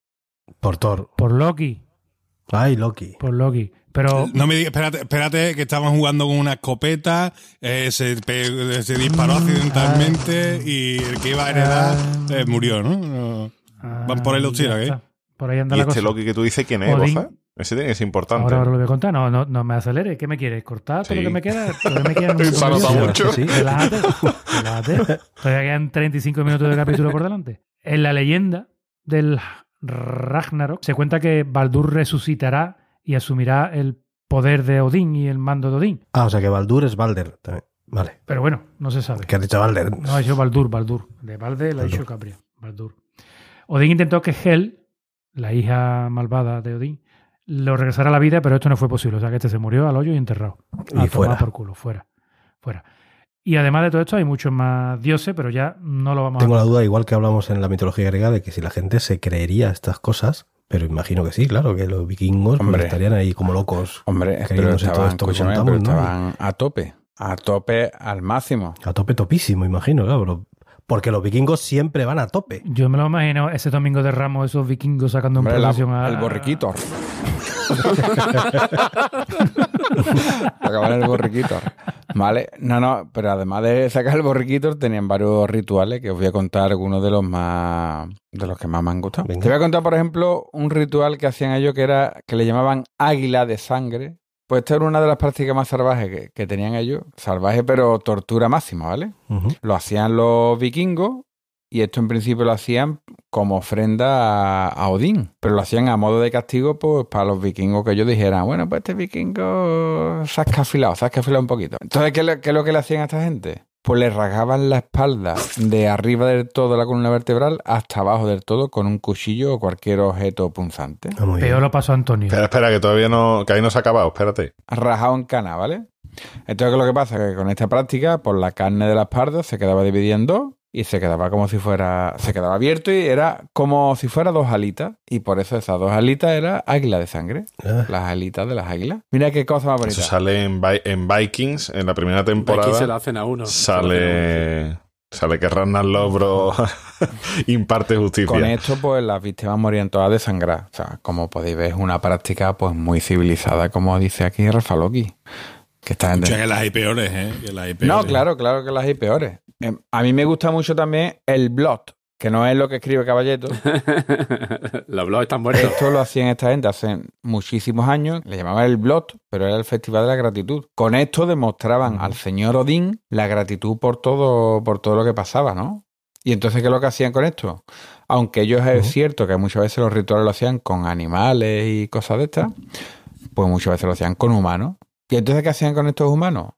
Por Thor. Por Loki. Ay, Loki. Por Loki. Pero No me digas, espérate, espérate, que estaban jugando con una escopeta, eh, se, disparó accidentalmente y el que iba a heredar eh, murió, ¿no? No. Van por ahí los Ah, tiros, ¿eh? Por ahí anda ¿Y la este cosa. Loki que tú dices quién es, Odín. Boza? Ese tiene que ser importante. Ahora, ahora lo voy a contar. No, no, no me acelere. ¿Qué me quieres? ¿Cortar todo Sí. lo que me queda? Todavía me quedan Se ha notado minutos. mucho. Sí. Relájate. Relájate. Todavía quedan 35 minutos de capítulo por delante. En la leyenda del Ragnarok se cuenta que Baldur resucitará y asumirá el poder de Odín y el mando de Odín. Ah, o sea que Baldur es Balder también. Vale. Pero bueno, no se sabe. ¿Qué has dicho Balder? No, ha dicho Baldur, Baldur. De Balde lo ha dicho Capria. Baldur. Odín intentó que Hel, la hija malvada de Odín, lo regresara a la vida, pero esto no fue posible. O sea que este se murió al hoyo y enterrado. Y A fuera. por culo, fuera. Fuera. Y además de todo esto, hay muchos más dioses, pero ya no lo vamos Tengo a. la duda, igual que hablamos en la mitología griega, de que si la gente se creería estas cosas, pero imagino que sí, claro, que los vikingos pues, Hombre. estarían ahí como locos, Hombre, pero creyéndose todo estaban, esto contamos, pero ¿no? estaban a tope. A tope al máximo. A tope topísimo, imagino, claro. Porque los vikingos siempre van a tope. Yo me lo imagino ese domingo de Ramos, esos vikingos sacando en Hombre, la- procesión a. el borriquito. Acabar el borriquito. Vale, no, no, pero además de sacar el borriquito, tenían varios rituales que os voy a contar algunos de los más. de los que más me han gustado. Venga. Te voy a contar, por ejemplo, un ritual que hacían ellos que era. que le llamaban águila de sangre. Pues esta era una de las prácticas más salvajes que, que tenían ellos. Salvaje, pero tortura máxima, ¿vale? Lo hacían los vikingos y esto en principio lo hacían como ofrenda a, a Odín. Pero lo hacían a modo de castigo pues para los vikingos que ellos dijeran, bueno, pues este vikingo se ha escafilado, se ha escafilado un poquito. Entonces, ¿qué, le- qué es lo que le hacían a esta gente? Pues le rasgaban la espalda de arriba del todo de la columna vertebral hasta abajo del todo con un cuchillo o cualquier objeto punzante. Ah. Peor lo pasó a Antonio. Espera, espera, que todavía no. que ahí no se ha acabado, espérate. rajado en cana, ¿vale? Entonces, ¿qué es lo que pasa? Que con esta práctica, por la carne de la espalda se quedaba dividida en dos y se quedaba como si fuera, se quedaba abierto y era como si fuera dos alitas y por eso esas dos alitas era águila de sangre, Ah. las alitas de las águilas. Mira qué cosa más bonita. Eso sale en, Vi- en Vikings, en la primera Aquí se temporada. hacen a uno. Se lo hacen a uno. Sale, sale que Ragnar Lobro imparte justicia. Con esto, pues las víctimas morían todas desangradas. O sea, como podéis ver, es una práctica pues muy civilizada, como dice aquí Rafa Loki. Que está en- que las hay peores, ¿eh? Que las hay No, peores. claro, claro que las hay peores. Em, A mí me gusta mucho también el blot, que no es lo que escribe Caballeto. Los blogs están muertos. Esto lo hacían esta gente hace muchísimos años, le llamaban el blot, pero era el Festival de la Gratitud. Con esto demostraban al señor Odín la gratitud por todo, por todo lo que pasaba, ¿no? Y entonces, ¿qué es lo que hacían con esto? Aunque ellos es cierto que muchas veces los rituales lo hacían con animales y cosas de estas, pues muchas veces lo hacían con humanos. ¿Y entonces qué hacían con estos humanos?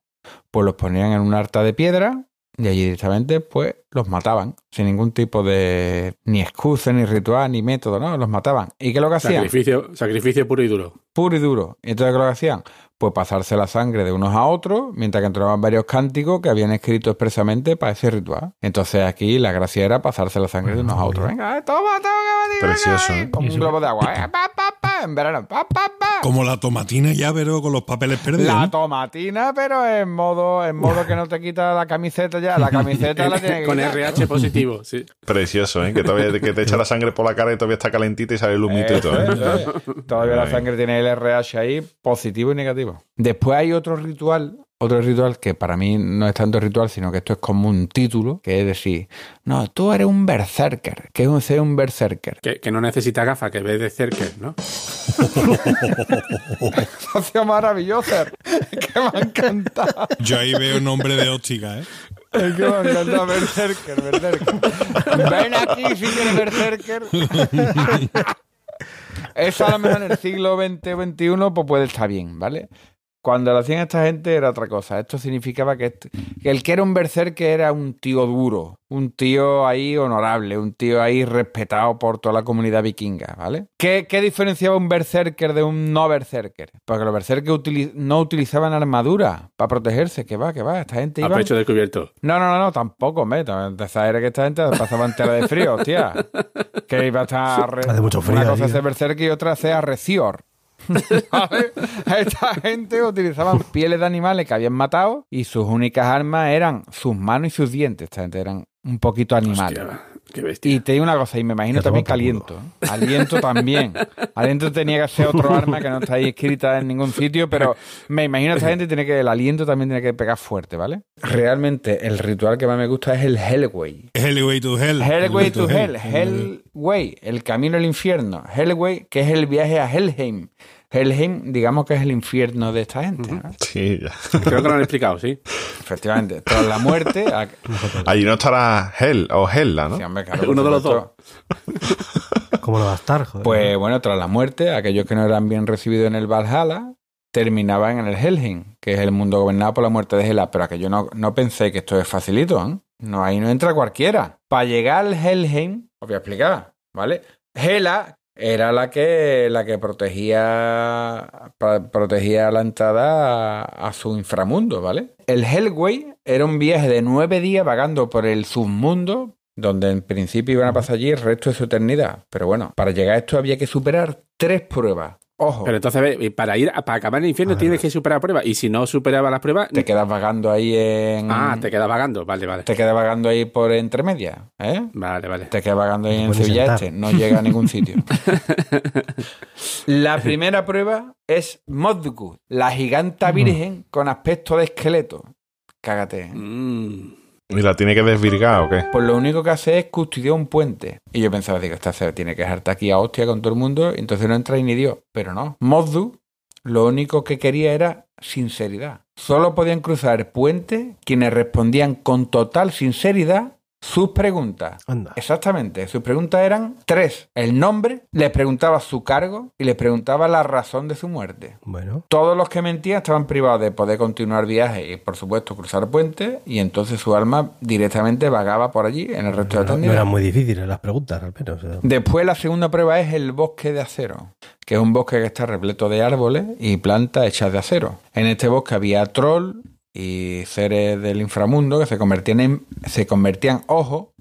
Pues los ponían en un arta de piedra y allí directamente pues los mataban, sin ningún tipo de ni excusa, ni ritual, ni método, ¿no? Los mataban. ¿Y qué es lo que hacían? Sacrificio, sacrificio puro y duro. puro y duro. ¿Y entonces qué es lo que hacían? Pues pasarse la sangre de unos a otros, mientras que entonaban varios cánticos que habían escrito expresamente para ese ritual. Entonces aquí la gracia era pasarse la sangre de unos a otros. Venga, eh, toma, toma, Precioso, venga, ¿eh? Como un globo de agua. eh, pa, pa, pa, en verano. Pa, pa, pa. Como la tomatina ya, pero con los papeles perdidos. La ¿no? tomatina, pero en modo, en modo que no te quita la camiseta ya. La camiseta la tienes que Con quitar. RH positivo, sí. Precioso, ¿eh? Que, todavía, que te echa la sangre por la cara y todavía está calentita y sale el humito y todo. ¿eh? Todavía la sangre tiene el RH ahí positivo y negativo. Después hay otro ritual, otro ritual que para mí no es tanto ritual, sino que esto es como un título, que es decir, no, tú eres un berserker. ¿Qué es un, ser un berserker? Que, que no necesita gafas, que ve de cerca, ¿no? Socio maravilloso. que me ha encantado. Yo ahí veo nombre de óptica, ¿eh? Es que me ha encantado berserker, berserker. Ven aquí si quieres berserker. Eso a lo mejor en el siglo XX o XXI pues puede estar bien, ¿vale? Cuando lo hacían esta gente era otra cosa. Esto significaba que, este- que el que era un berserker era un tío duro, un tío ahí honorable, un tío ahí respetado por toda la comunidad vikinga, ¿vale? ¿Qué, qué diferenciaba un berserker de un no berserker? Porque los berserkers no utilizaban armadura para protegerse. Que va, que va. Esta gente A iba... pecho descubierto. No, no, no, no, tampoco, me. Era que esta gente pasaba entera de frío, hostia. Que iba a estar. Hace mucho frío Una cosa es ser ¿eh? berserker y otra sea recior. Esta gente utilizaban pieles de animales que habían matado y sus únicas armas eran sus manos y sus dientes. Esta gente eran un poquito animales. Qué bestia. Y te digo una cosa, y me imagino también que aliento. ¿eh? Aliento también. Aliento tenía que ser otro arma que no está ahí escrita en ningún sitio, pero me imagino que esta gente tiene que, el aliento también tiene que pegar fuerte, ¿vale? Realmente, el ritual que más me gusta es el Hellway. Hellway to Hell. Hellway to Hell, Hellway, el camino al infierno. Hellway, que es el viaje a Helheim. Helheim, digamos que es el infierno de esta gente. ¿no? Sí, ya. Creo que lo han explicado, sí. Efectivamente. Tras la muerte. a- Allí no estará Hell o Hella, ¿no? Sí, hombre, claro, por Uno de los supuesto. ¿Cómo no va a estar? Joder? Pues bueno, tras la muerte, aquellos que no eran bien recibidos en el Valhalla terminaban en el Helheim, que es el mundo gobernado por la muerte de Hela. Pero aquello no, no pensé que esto es facilito, ¿eh? No, ahí no entra cualquiera. Para llegar al Helheim, os voy a explicar, ¿vale? Hela era la que, la que protegía, protegía la entrada a, a su inframundo, ¿vale? El Hellway era un viaje de nueve días vagando por el submundo, donde en principio iban a pasar allí el resto de su eternidad. Pero bueno, para llegar a esto había que superar tres pruebas. Ojo, Pero entonces, para ir a- para acabar en el infierno tienes que superar pruebas. Y si no superaba las pruebas, te quedas vagando ahí en... ah, te quedas vagando. Vale, vale. te quedas vagando ahí por entre medias, ¿eh? Vale, vale. Te quedas vagando ahí en Sevilla. Este, no llega a ningún sitio. la primera prueba es Modgu, la giganta virgen con aspecto de esqueleto. Cágate. Mm. ¿Y la tiene que desvirgar o qué? Pues lo único que hace es custodiar un puente. Y yo pensaba, digo, esta se tiene que dejarte aquí a hostia con todo el mundo, entonces no entra ni Dios. Pero no. Moddu lo único que quería era sinceridad. Solo podían cruzar puente quienes respondían con total sinceridad sus preguntas. Anda. Exactamente, sus preguntas eran tres. El nombre, les preguntaba su cargo y les preguntaba la razón de su muerte. Bueno, Todos los que mentían estaban privados de poder continuar viaje y, por supuesto, cruzar puentes, y entonces su alma directamente vagaba por allí en el resto de la no, eran muy difíciles las preguntas, al menos. Después, la segunda prueba es el bosque de acero, que es un bosque que está repleto de árboles y plantas hechas de acero. En este bosque había troll, y seres del inframundo que se convertían en, se convertían, ojo,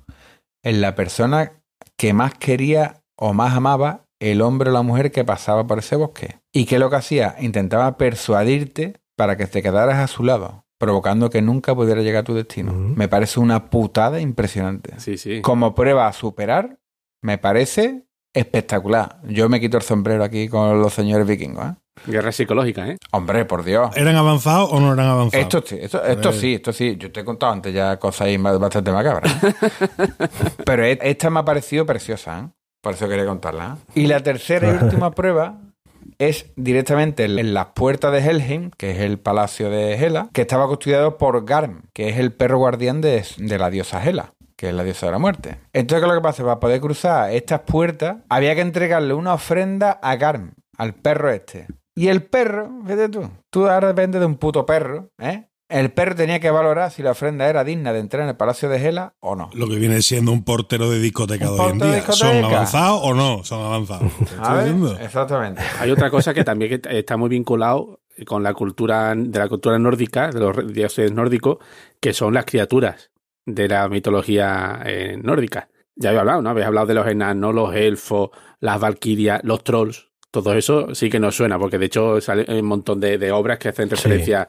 en la persona que más quería o más amaba el hombre o la mujer que pasaba por ese bosque. ¿Y qué es lo que hacía? Intentaba persuadirte para que te quedaras a su lado, provocando que nunca pudiera llegar a tu destino. Me parece una putada impresionante. Sí, sí. Como prueba a superar, me parece espectacular. Yo me quito el sombrero aquí con los señores vikingos. ¿eh? Guerra psicológica, ¿eh? Hombre, por Dios. ¿Eran avanzados o no eran avanzados? Esto sí, esto, esto sí, esto sí. Yo te he contado antes ya cosas ahí más- bastante macabras. Pero e- esta me ha parecido preciosa, ¿eh? Por eso quería contarla. ¿eh? Y la tercera y última prueba es directamente en en las puertas de Helheim, que es el palacio de Hela, que estaba custodiado por Garm, que es el perro guardián de, de la diosa Hela que es la diosa de la muerte. Entonces, ¿qué es lo que pasa? Para poder cruzar estas puertas, había que entregarle una ofrenda a Garm, al perro este. Y el perro, fíjate tú, tú ahora depende de un puto perro, ¿eh? El perro tenía que valorar si la ofrenda era digna de entrar en el palacio de Hela o no. Lo que viene siendo un portero de discoteca de hoy en día. ¿Son avanzados o no? Son avanzados. ¿Te estoy ¿Sabes? diciendo? Exactamente. Hay otra cosa que también que está muy vinculado con la cultura de la cultura nórdica, de los dioses nórdicos, que son las criaturas de la mitología eh, nórdica. Ya había hablado, ¿no? Habéis hablado de los enanos, los elfos, las valquirias, los trolls. Todo eso sí que nos suena, porque de hecho sale un montón de, de obras que hacen referencia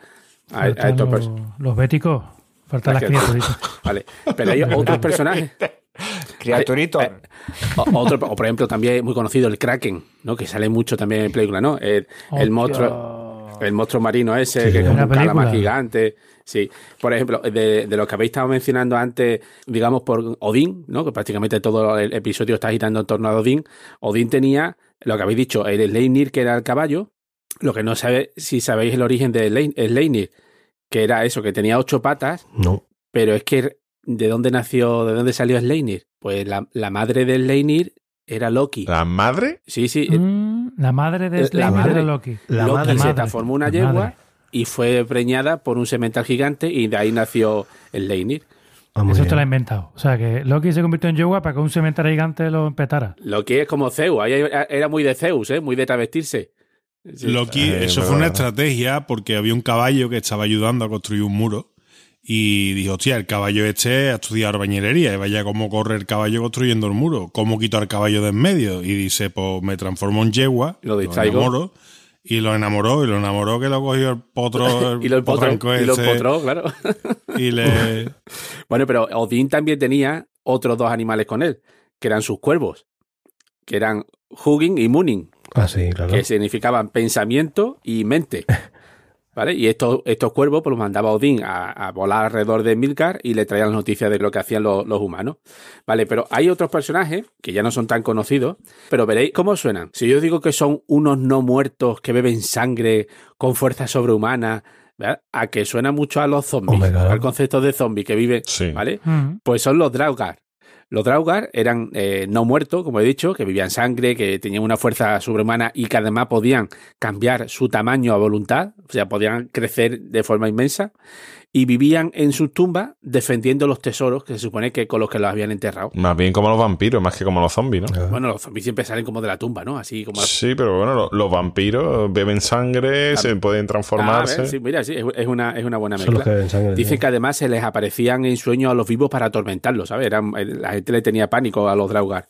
a, estos los, personajes. los béticos. Faltan las criaturitas. Vale. Pero hay otros personajes. Criaturito. O, otro, o por ejemplo, también es muy conocido el Kraken, ¿no? Que sale mucho también en película, ¿no? El, el monstruo, el monstruo marino ese, Sí, que es como un calamar gigante. Sí. Por ejemplo, de, de lo que habéis estado mencionando antes, digamos, por Odín, ¿no? Que prácticamente todo el episodio está girando en torno a Odín. Odín tenía, lo que habéis dicho, el Sleipnir, que era el caballo. Lo que no sabe, si sabéis el origen de Sleipnir, que era eso, que tenía ocho patas, No. pero es que, ¿de dónde nació, de dónde salió Sleipnir? Pues la, la madre de Sleipnir era Loki. ¿La madre? Sí, sí. Mm, la madre de La Sleipnir madre. era Loki. La Loki madre. se Madre. transformó en una La yegua madre. y fue preñada por un semental gigante y de ahí nació el Leinir. Ah, Eso bien. te lo he inventado. O sea, que Loki se convirtió en Yegua para que un cementerio gigante lo empetara. Lo que es como Zeus. Ahí era muy de Zeus, ¿eh? muy de travestirse. Sí. Loki, Eh, eso fue una estrategia porque había un caballo que estaba ayudando a construir un muro y dijo, hostia, el caballo este ha estudiado bañilería y vaya cómo corre el caballo construyendo el muro, cómo quito al caballo de en medio y dice, pues me transformo en yegua, Lo distraigo. enamoro y lo enamoró y lo enamoró que lo cogió el potro, el y lo potranco y lo ese, empotró, claro. y le... Bueno, pero Odín también tenía otros dos animales con él, que eran sus cuervos, que eran Hugin y Munin, Ah, sí, claro. que significaban pensamiento y mente. ¿Vale? Y estos, estos cuervos pues, los mandaba Odín a, a volar alrededor de Milgar y le traían las noticias de lo que hacían los, los humanos. ¿Vale? Pero hay otros personajes que ya no son tan conocidos, pero veréis cómo suenan. Si yo digo que son unos no muertos que beben sangre con fuerza sobrehumana, ¿verdad? a que suena mucho a los zombies, al concepto de zombie que vive, Sí. ¿vale? Mm. Pues son los Draugar. Los Draugar eran eh, no muertos, como he dicho, que vivían sangre, que tenían una fuerza sobrehumana y que además podían cambiar su tamaño a voluntad, o sea, podían crecer de forma inmensa, y vivían en sus tumbas defendiendo los tesoros que se supone que con los que los habían enterrado. Más bien como los vampiros, más que como los zombies, ¿no? Ah. Bueno, los zombies siempre salen como de la tumba, ¿no? Así como... Sí, pero bueno, lo- los vampiros beben sangre, se pueden Ah, transformarse. ¿ves? sí, mira, sí, es, es una, es una buena mezcla. que beben sangre. Dicen sí. que además se les aparecían en sueños a los vivos para atormentarlos, ¿sabes? Eran, eh, la gente le tenía pánico a los Draugar.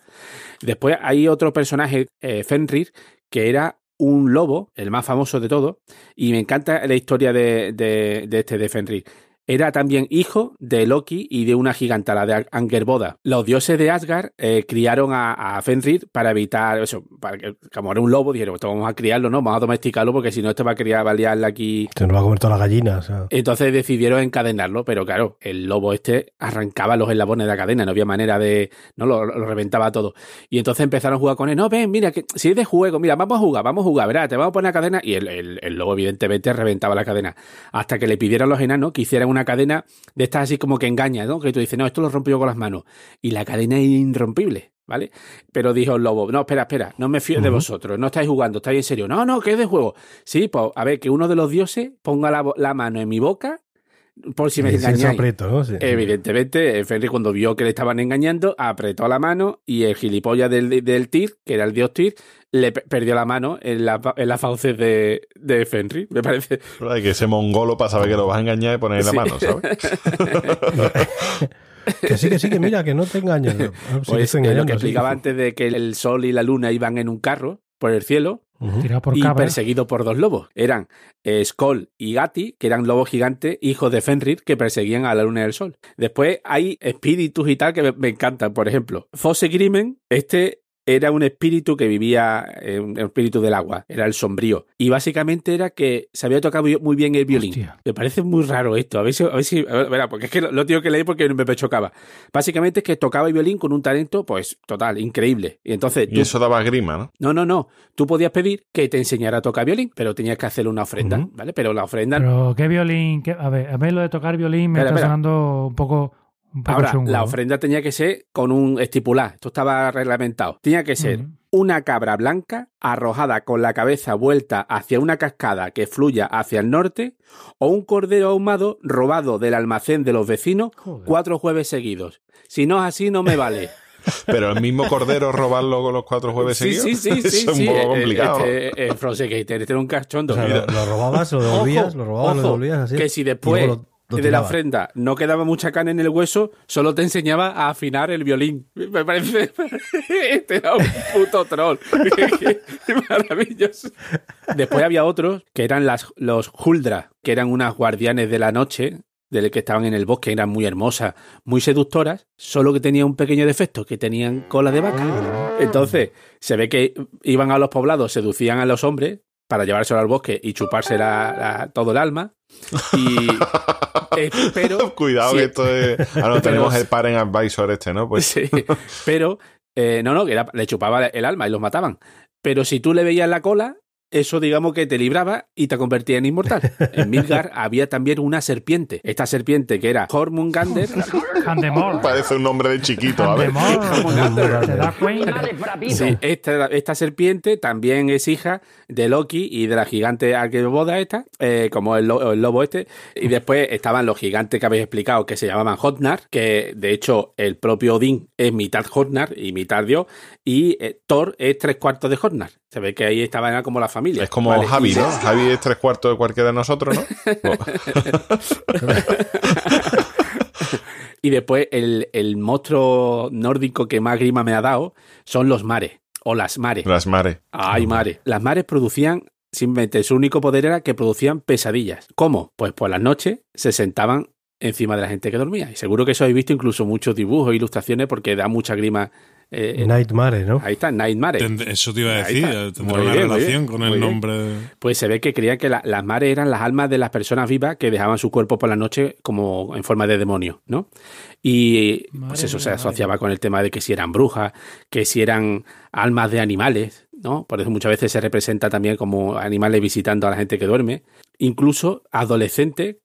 Después hay otro personaje, eh, Fenrir, que era un lobo, el más famoso de todos, y me encanta la historia de, de- de este de Fenrir. Era también hijo de Loki y de una giganta, la de Angerboda. Los dioses de Asgard eh, criaron a, a Fenrir para evitar eso, para que, como era un lobo, dijeron, vamos a criarlo, ¿no? Vamos a domesticarlo porque si no, este va a criar, va a liarla aquí Se nos va a comer todas las gallinas. o sea. entonces decidieron encadenarlo, pero claro, el lobo este arrancaba los eslabones de la cadena, no había manera de. No, lo, lo reventaba todo. Y entonces empezaron a jugar con él. No, ven, mira, que si es de juego, mira, vamos a jugar, vamos a jugar, verá, te vamos a poner la cadena. Y el, el- el lobo, evidentemente, reventaba la cadena. Hasta que le pidieron a los enanos que hicieran una cadena de estas así como que engaña, ¿no? Que tú dices, no, esto lo rompo yo con las manos. Y la cadena es irrompible. ¿Vale? Pero dijo el lobo, no, espera, espera, no me fío de vosotros, no estáis jugando, estáis en serio. No, no, que es de juego. Sí, pues a ver, que uno de los dioses ponga la, mano en mi boca por si me censo engañáis. aprieto, ¿no? Sí. Evidentemente, eh, Fenrir cuando vio que le estaban engañando, apretó la mano y el gilipollas del, del Tyr, que era el dios Tyr, le pe- perdió la mano en, la, en las fauces de, de Fenrir, me parece. Pero hay que ese mongolo para saber que lo vas a engañar y ponerle Sí. la mano, ¿sabes? Que sí, que sí, que mira, que no te engañes. No, sí que Pues eh, lo que sí. explicaba antes de que el sol y la luna iban en un carro por el cielo Tirado por y cabra. perseguidos por dos lobos. Eran eh, Skoll y Gati, que eran lobos gigantes, hijos de Fenrir, que perseguían a la luna y el sol. Después hay espíritus y tal que me, me encantan. Por ejemplo, Fosse Grimen, este era un espíritu que vivía, eh, un espíritu del agua, era el sombrío. Y básicamente era que sabía tocar muy- muy bien el violín. Hostia. Me parece muy raro esto. A ver si, a ver si, a ver, verá, porque es que lo, lo tengo que leer porque me chocaba. Básicamente es que tocaba el violín con un talento, pues, total, increíble. Y entonces Y tú- eso daba grima, ¿no? no, no, no. Tú podías pedir que te enseñara a tocar violín, pero tenías que hacerle una ofrenda. ¿vale? Pero la ofrenda. Pero qué violín. qué- a ver, a ver lo de tocar violín me Espera, está espera. sonando un poco, un poco ahora, chungo. la ¿no? ofrenda tenía que ser con un estipular. Esto estaba reglamentado. Tenía que ser una cabra blanca arrojada con la cabeza vuelta hacia una cascada que fluya hacia el norte o un cordero ahumado robado del almacén de los vecinos Joder. cuatro jueves seguidos. Si no es así, no me vale. Pero el mismo cordero robarlo con los cuatro jueves sí, seguidos. sí, sí, sí, es sí. un poco Eh, complicado. Este, Gator, este era un cachondo. O sea, lo, lo robabas, lo devolvías, Ojo, lo robabas, lo ojo, devolvías así. Que si y después luego lo- lo de la ofrenda no quedaba mucha carne en el hueso, solo te enseñaba a afinar el violín. Me parece. Este era un puto troll. Maravilloso. Después había otros que eran las, los Huldra, que eran unas guardianes de la noche. Del que estaban en el bosque, eran muy hermosas, muy seductoras, solo que tenían un pequeño defecto, que tenían cola de vaca. Entonces, se ve que iban a los poblados, seducían a los hombres para llevárselo al bosque y chuparse la- la- todo el alma. Y, eh, pero, Cuidado sí, que esto es. Ah, no, Pero- tenemos el parent advisor este, ¿no? Pues sí, pero eh, no, no, que era- le chupaba el alma y los mataban. Pero si tú le veías la cola, eso digamos que te libraba y te convertía en inmortal. En Midgar había también una serpiente. Esta serpiente que era Jormungander. Candemor. parece un nombre de chiquito, a ver. Candemor. ¿Te das cuenta? Sí, esta, esta serpiente también es hija de Loki y de la gigante Arqueboda esta, eh, como el, lo- el lobo este. Y después estaban los gigantes que habéis explicado que se llamaban Hotnar, que de hecho el propio Odín es mitad Hotnar y mitad Dios, y eh, Thor es tres cuartos de Hotnar. Se ve que ahí estaban era como la familia. Es como Vale, Javi, ¿no? Javi es tres cuartos de cualquiera de nosotros, ¿no? Y después el, el monstruo nórdico que más grima me ha dado son los mares, o las mares. Las mares. Ay, mares. Las mares producían, simplemente su único poder era que producían pesadillas. ¿Cómo? Pues por las noches se sentaban encima de la gente que dormía. Y seguro que eso habéis visto incluso muchos dibujos e ilustraciones porque da mucha grima. Eh, Nightmare, ¿no? ahí está, Nightmare. Eso te iba a decir, tendrá una bien, relación bien, con el nombre. Pues se ve que creían que la- las mares eran las almas de las personas vivas que dejaban su cuerpo por la noche como en forma de demonio, ¿no? Y pues Madre eso se madre asociaba con el tema de que si eran brujas, que si eran almas de animales, ¿no? Por eso muchas veces se representa también como animales visitando a la gente que duerme. Incluso adolescentes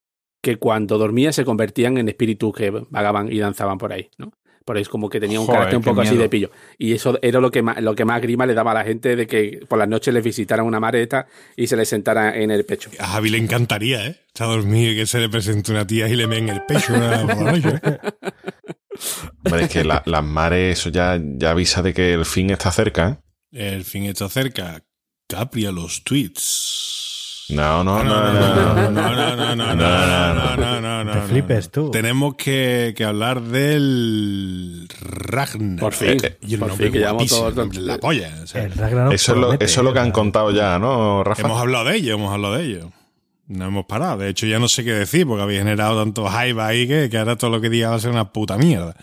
que cuando dormían se convertían en espíritus que vagaban y danzaban por ahí, ¿no? Por eso como que tenía un Joder, carácter un poco así de pillo. Y eso era lo que más, lo que más grima le daba a la gente de que por las noches les visitaran una mareta y se les sentara en el pecho. A Javi le encantaría, ¿eh? Está dormido y que se le presente una tía y le meen el pecho una- por la noche. Hombre, es que la- las mares, eso ya, ya avisa de que el fin está cerca, ¿eh? El fin está cerca. Capri a los tweets. No, no, no, no, no, no, no, no, no, no, no, no, no, no, no, Te no. flipes tú. Tenemos que, que hablar del Ragnar. Por fin, Y el por nombre la polla. Eso es, lo, eso es lo que ¿eh? han contado ya, ¿no, Rafa? Hemos hablado de ello, hemos hablado de ello. No hemos parado. De hecho, ya no sé qué decir porque habéis generado tanto hype ahí que, que ahora todo lo que diga va a ser una puta mierda.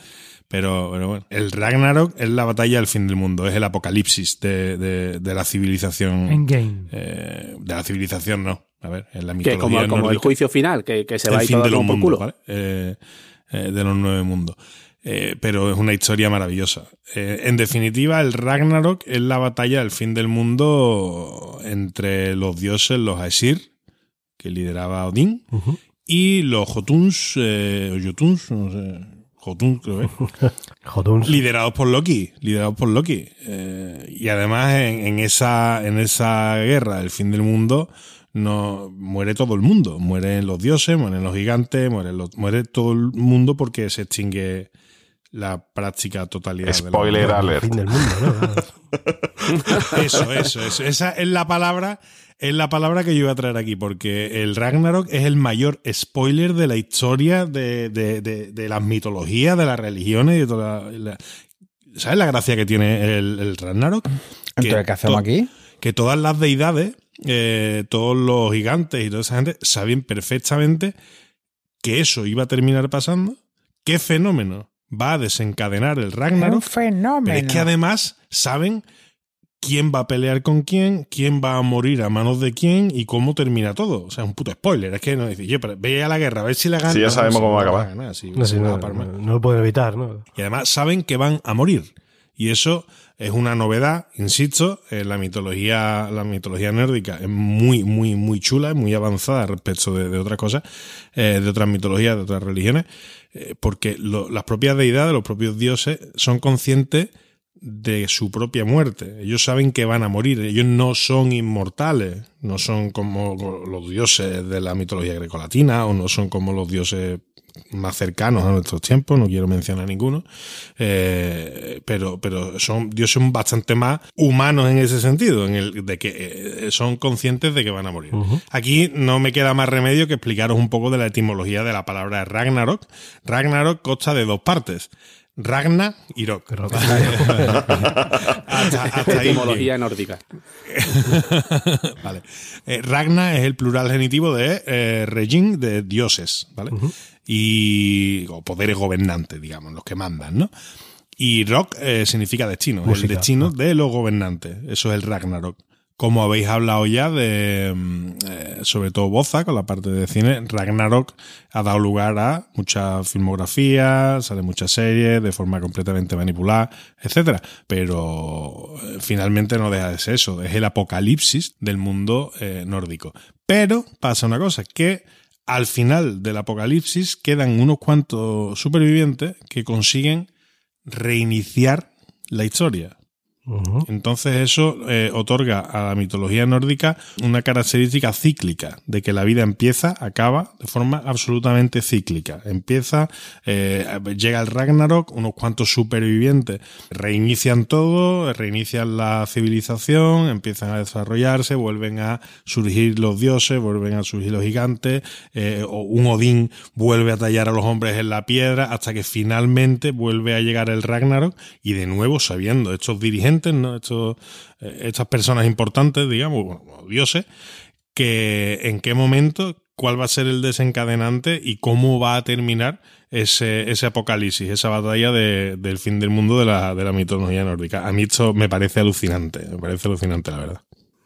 Pero, pero bueno, el Ragnarok es la batalla del fin del mundo, es el apocalipsis de, de- de la civilización. Endgame. eh, de la civilización, no. A ver, en la Que mitología como, como el juicio final, que, que se va a ir todo de los por mundos, culo. ¿vale? Eh, eh, de los nueve mundos. Eh, pero es una historia maravillosa. Eh, en definitiva, el Ragnarok es la batalla del fin del mundo entre los dioses, los Aesir, que lideraba Odín, y los Jotuns, eh, o Jotuns, no sé, Jotuns creo que Jotuns. liderados por Loki, liderados por Loki. Eh, y además en, en esa, en esa guerra del fin del mundo no muere todo el mundo. Mueren los dioses, mueren los gigantes, mueren los- muere todo el mundo porque se extingue la práctica totalidad de la Spoiler alert. Fin del mundo, ¿no? Eso, eso, eso. Esa es la palabra, es la palabra que yo iba a traer aquí, porque el Ragnarok es el mayor spoiler de la historia de, de- de- de las mitologías, de las religiones y de toda la, la- ¿Sabes la gracia que tiene el, el Ragnarok? Entonces, ¿qué hacemos aquí? Que todas las deidades, eh, todos los gigantes y toda esa gente saben perfectamente que eso iba a terminar pasando, qué fenómeno va a desencadenar el Ragnarok. fenómeno. Pero es que además saben quién va a pelear con quién, quién va a morir a manos de quién y cómo termina todo. O sea, es un puto spoiler. Es que no dice, yo, pero ve a la guerra, a ver si la gana. Sí, ya sabemos cómo va a acabar. ganar, sí, No, va no, no, no lo pueden evitar, ¿no? Y además saben que van a morir. Y eso es una novedad, insisto, en la mitología, la mitología nórdica es muy, muy, muy chula, es muy avanzada respecto de, de otras cosas, eh, de otras mitologías, de otras religiones, eh, porque lo- las propias deidades, los propios dioses, son conscientes de su propia muerte. Ellos saben que van a morir. Ellos no son inmortales. No son como los dioses de la mitología grecolatina o no son como los dioses más cercanos a nuestros tiempos. No quiero mencionar ninguno. Eh, pero, pero son dioses bastante más humanos en ese sentido, en el de que eh, son conscientes de que van a morir. Aquí no me queda más remedio que explicaros un poco de la etimología de la palabra Ragnarok. Ragnarok consta de dos partes. Ragna y Rock. hasta, hasta. Etimología nórdica. vale. Eh, Ragna es el plural genitivo de eh, Regin, de dioses, ¿vale? Y o poderes gobernantes, digamos, los que mandan, ¿no? Y Rock eh, significa destino, el Música, destino ah. de los gobernantes. Eso es el Ragnarok. Como habéis hablado ya de, mm, eh, sobre todo Boza, con la parte de cine, Ragnarok ha dado lugar a mucha filmografía, sale muchas series de forma completamente manipulada, etcétera. Pero eh, finalmente no deja de ser eso, es el apocalipsis del mundo eh, nórdico. Pero pasa una cosa, que al final del apocalipsis quedan unos cuantos supervivientes que consiguen reiniciar la historia. Entonces eso eh, otorga a la mitología nórdica una característica cíclica, de que la vida empieza, acaba de forma absolutamente cíclica. Empieza, eh, llega el Ragnarok, unos cuantos supervivientes reinician todo, reinician la civilización, empiezan a desarrollarse, vuelven a surgir los dioses, vuelven a surgir los gigantes, eh, o un Odín vuelve a tallar a los hombres en la piedra, hasta que finalmente vuelve a llegar el Ragnarok y de nuevo sabiendo estos dirigentes, ¿no? estos, eh, estas personas importantes, digamos, bueno, dioses, que en qué momento, cuál va a ser el desencadenante y cómo va a terminar ese, ese apocalipsis, esa batalla de- del fin del mundo de la, de la mitología nórdica. A mí esto me parece alucinante, me parece alucinante, la verdad.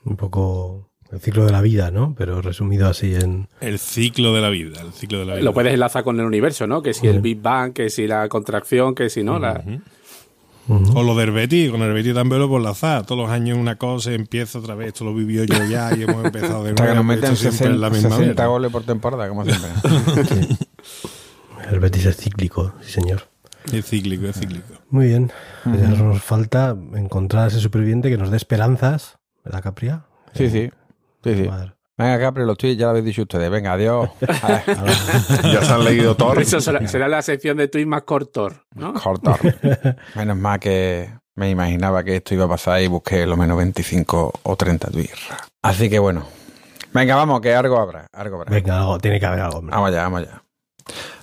Un poco el ciclo de la vida, ¿no? Pero resumido así en... El ciclo de la vida, el ciclo de la vida. Lo puedes enlazar con el universo, ¿no? Que si el Big Bang, que si la contracción, que si no, la... Ujú. O lo del Betty, con el Betty también lo por azar. Todos los años una cosa empieza otra vez. Esto lo vivió yo ya y hemos empezado de Hasta que nuevo. nos meten Esto siempre es la 60, misma 60 mierda. goles por temporada, como siempre. Sí. El Betis es cíclico, sí señor. Es cíclico, es cíclico. Muy bien. Pues Ya nos falta encontrar a ese superviviente que nos dé esperanzas, ¿verdad, Capria? Sí, sí. Sí, sí. Madre. Venga, Capri, los tweets ya lo habéis dicho ustedes. Venga, adiós. Ya se han leído Thor. Eso será, será la sección de tweets más cortor, ¿no? cortar. Menos mal que me imaginaba que esto iba a pasar y busqué lo menos 25 o 30 tweets. Así que bueno. Venga, vamos, que algo habrá. Algo habrá. Venga, algo, tiene que haber algo. hombre. Vamos allá, vamos allá.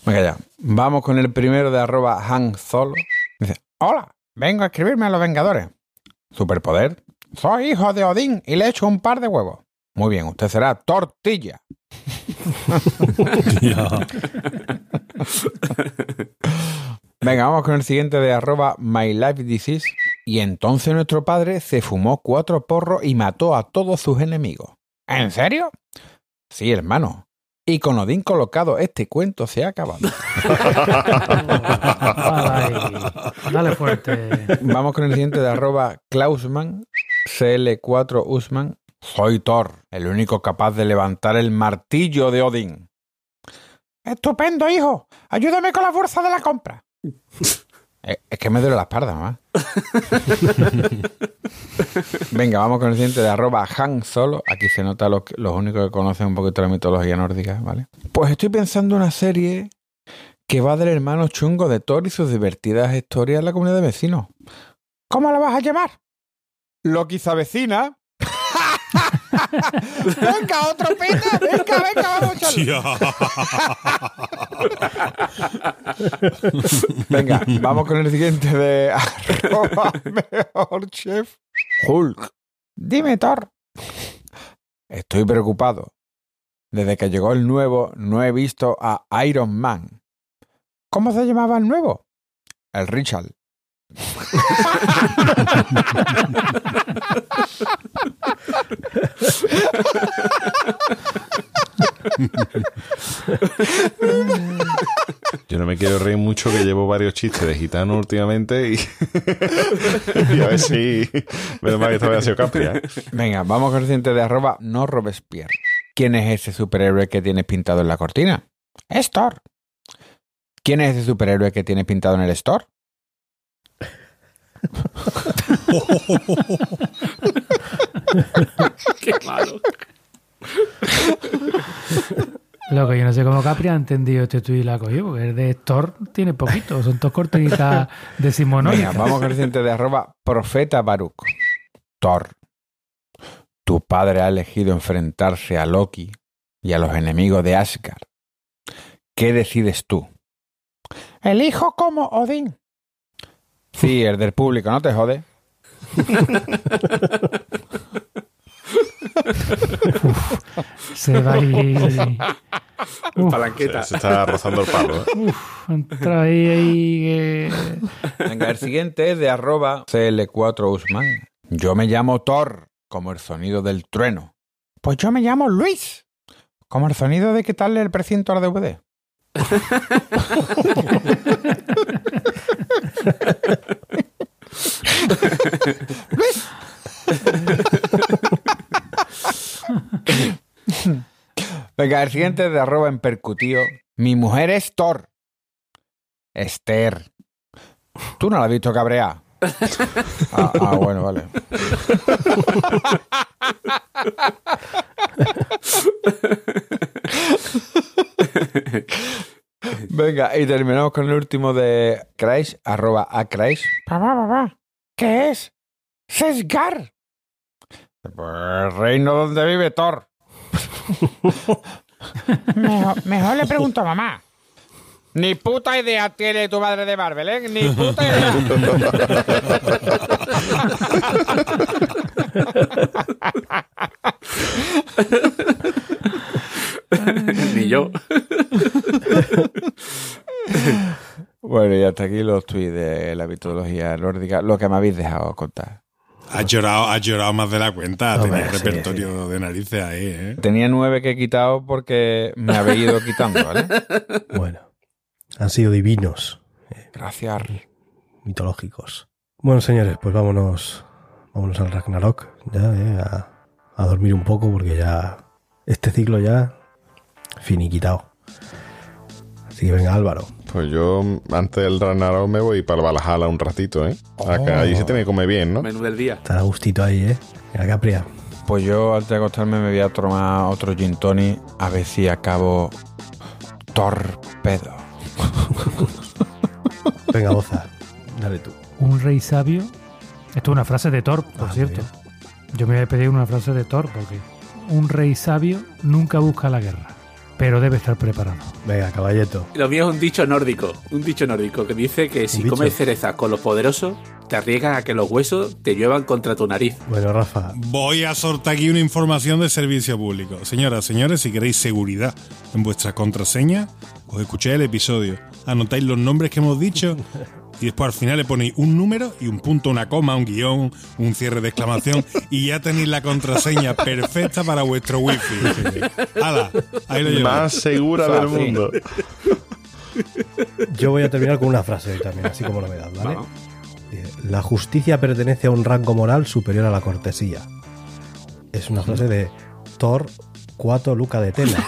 Venga ya. Vamos con el primero de arroba Han Solo. Dice, hola, vengo a escribirme a los Vengadores. Superpoder. Soy hijo de Odín y le echo un par de huevos. Muy bien, usted será tortilla. Venga, vamos con el siguiente de arroba My Life Disease. Y entonces nuestro padre se fumó cuatro porros y mató a todos sus enemigos. ¿En serio? Sí, hermano. Y con Odín colocado, este cuento se ha acabado. Dale fuerte. Vamos con el siguiente de arroba Klausman, CL4 Usman. Soy Thor, el único capaz de levantar el martillo de Odín. Estupendo, hijo. Ayúdame con la fuerza de la compra. Es que me duele la espalda, mamá. Venga, vamos con el siguiente de arroba Han Solo. Aquí se nota los, los únicos que conocen un poquito la mitología nórdica, ¿vale? Pues estoy pensando en una serie que va del hermano chungo de Thor y sus divertidas historias en la comunidad de vecinos. ¿Cómo la vas a llamar? Loquiza vecina. Venga, otro peta. Venga, venga, vamos a echarle. Venga, vamos con el siguiente de arroba mejor chef. Hulk. Dime, Thor. Estoy preocupado. Desde que llegó el nuevo, no he visto a Iron Man. ¿Cómo se llamaba el nuevo? El Richard. Yo no me quiero reír mucho que llevo varios chistes de gitano últimamente y, y a ver si... Menos mal que esta vez ha sido Capri, ¿eh? Venga, vamos con el siguiente de arroba no Robespierre. ¿Quién es ese superhéroe que tienes pintado en la cortina? Es Thor. ¿Quién es ese superhéroe que tienes pintado en el store? Qué malo. Lo que yo no sé cómo Capri ha entendido este tuit y la ha cogido, porque el de Thor tiene poquito, son dos cortinitas decimonónicas. vamos con el siguiente de arroba profeta Baruch. Thor. Tu padre ha elegido enfrentarse a Loki y a los enemigos de Asgard. ¿Qué decides tú? Elijo como Odín. Sí, el del público, no te jode. Se va a ir. Uf, Palanqueta. Se está rozando el palo, ¿eh? uf, entra ahí, ahí, eh, Venga, el siguiente es de arroba CL4 Usman. Yo me llamo Thor, como el sonido del trueno. Pues yo me llamo Luis, como el sonido de quitarle el precinto a la DVD. Luis. Venga, el siguiente es de arroba en percutío. Mi mujer es Thor. Esther. ¿Tú no la has visto cabrear? Ah, ah, bueno, vale. Venga, y terminamos con el último de Crash, arroba a Crash. ¿qué es? Sesgar. Pues reino donde vive Thor. mejor, mejor le pregunto a mamá. Ni puta idea tiene tu madre de Marvel, ¿eh? Ni puta idea. Ni yo. Bueno, y hasta aquí los tweets de la mitología nórdica, lo que me habéis dejado contar. Has llorado, has llorado más de la cuenta. Hombre, Tenía sí, repertorio de narices ahí, ¿eh? Tenía nueve que he quitado porque me habéis ido quitando, ¿vale? Bueno, han sido divinos, Gracias. mitológicos. Bueno, señores, pues vámonos, vámonos al Ragnarok, ya, eh, a, a dormir un poco porque ya este ciclo ya finiquitado. Así que venga, Álvaro. Pues yo antes del Ragnarok me voy para el Valhalla un ratito, ¿eh? Acá, allí se tiene que comer bien, ¿no? Menú del día. Estará gustito ahí, ¿eh? Venga, Capria. Pues yo antes de acostarme me voy a tomar otro gin tonic a ver si acabo torpedo. Venga, Boza. Dale tú. un rey sabio. Esto es una frase de Thor, por Ah, cierto. Yo me voy a pedir una frase de Thor porque un rey sabio nunca busca la guerra, pero debe estar preparado. Venga, caballeto. Lo mío es un dicho nórdico. Un dicho nórdico que dice que si comes cerezas con los poderosos, te arriesgas a que los huesos te lluevan contra tu nariz. Bueno, Rafa. Voy a soltar aquí una información de servicio público. Señoras, señores, si queréis seguridad en vuestra contraseña, os escucháis el episodio, anotáis los nombres que hemos dicho y después al final le ponéis un número y un punto, una coma, un guion, un cierre de exclamación y ya tenéis la contraseña perfecta para vuestro wifi. ¡Hala! Ahí lo lleváis. Más segura del mundo. Yo voy a terminar con una frase hoy también, así como novedad, ¿vale? Vamos. Dice, La justicia pertenece a un rango moral superior a la cortesía. Es una frase de Thor 4 Luca de Tena.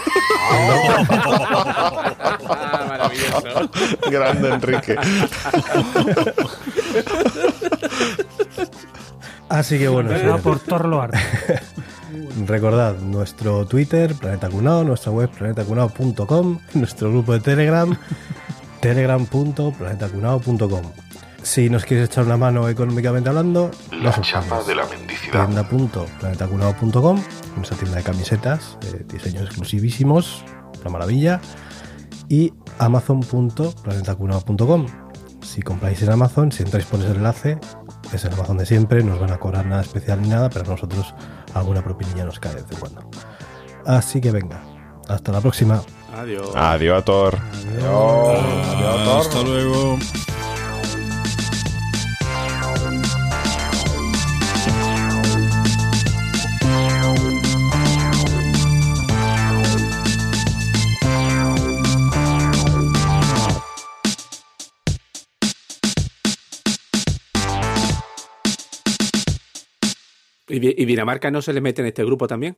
Maravilloso. Grande Enrique. Así que bueno, señores, por todo lo alto. recordad nuestro Twitter, Planeta Cunao, nuestra web planetacunao.com, nuestro grupo de Telegram, telegram.planetacunao.com. Si nos quieres echar una mano económicamente hablando, La chapa opciones. de la mendicidad. tienda.planetacunao.com, nuestra tienda de camisetas, eh, diseños exclusivísimos, una maravilla, y. Si compráis en Amazon, si entráis por ese enlace, es el Amazon de siempre, no os van a cobrar nada especial ni nada, pero a nosotros alguna propinilla nos cae de vez en cuando. Así que venga, hasta la próxima. Adiós. Adiós, Thor. Hasta luego. ¿Y, Di- y Dinamarca no se le mete en este grupo también?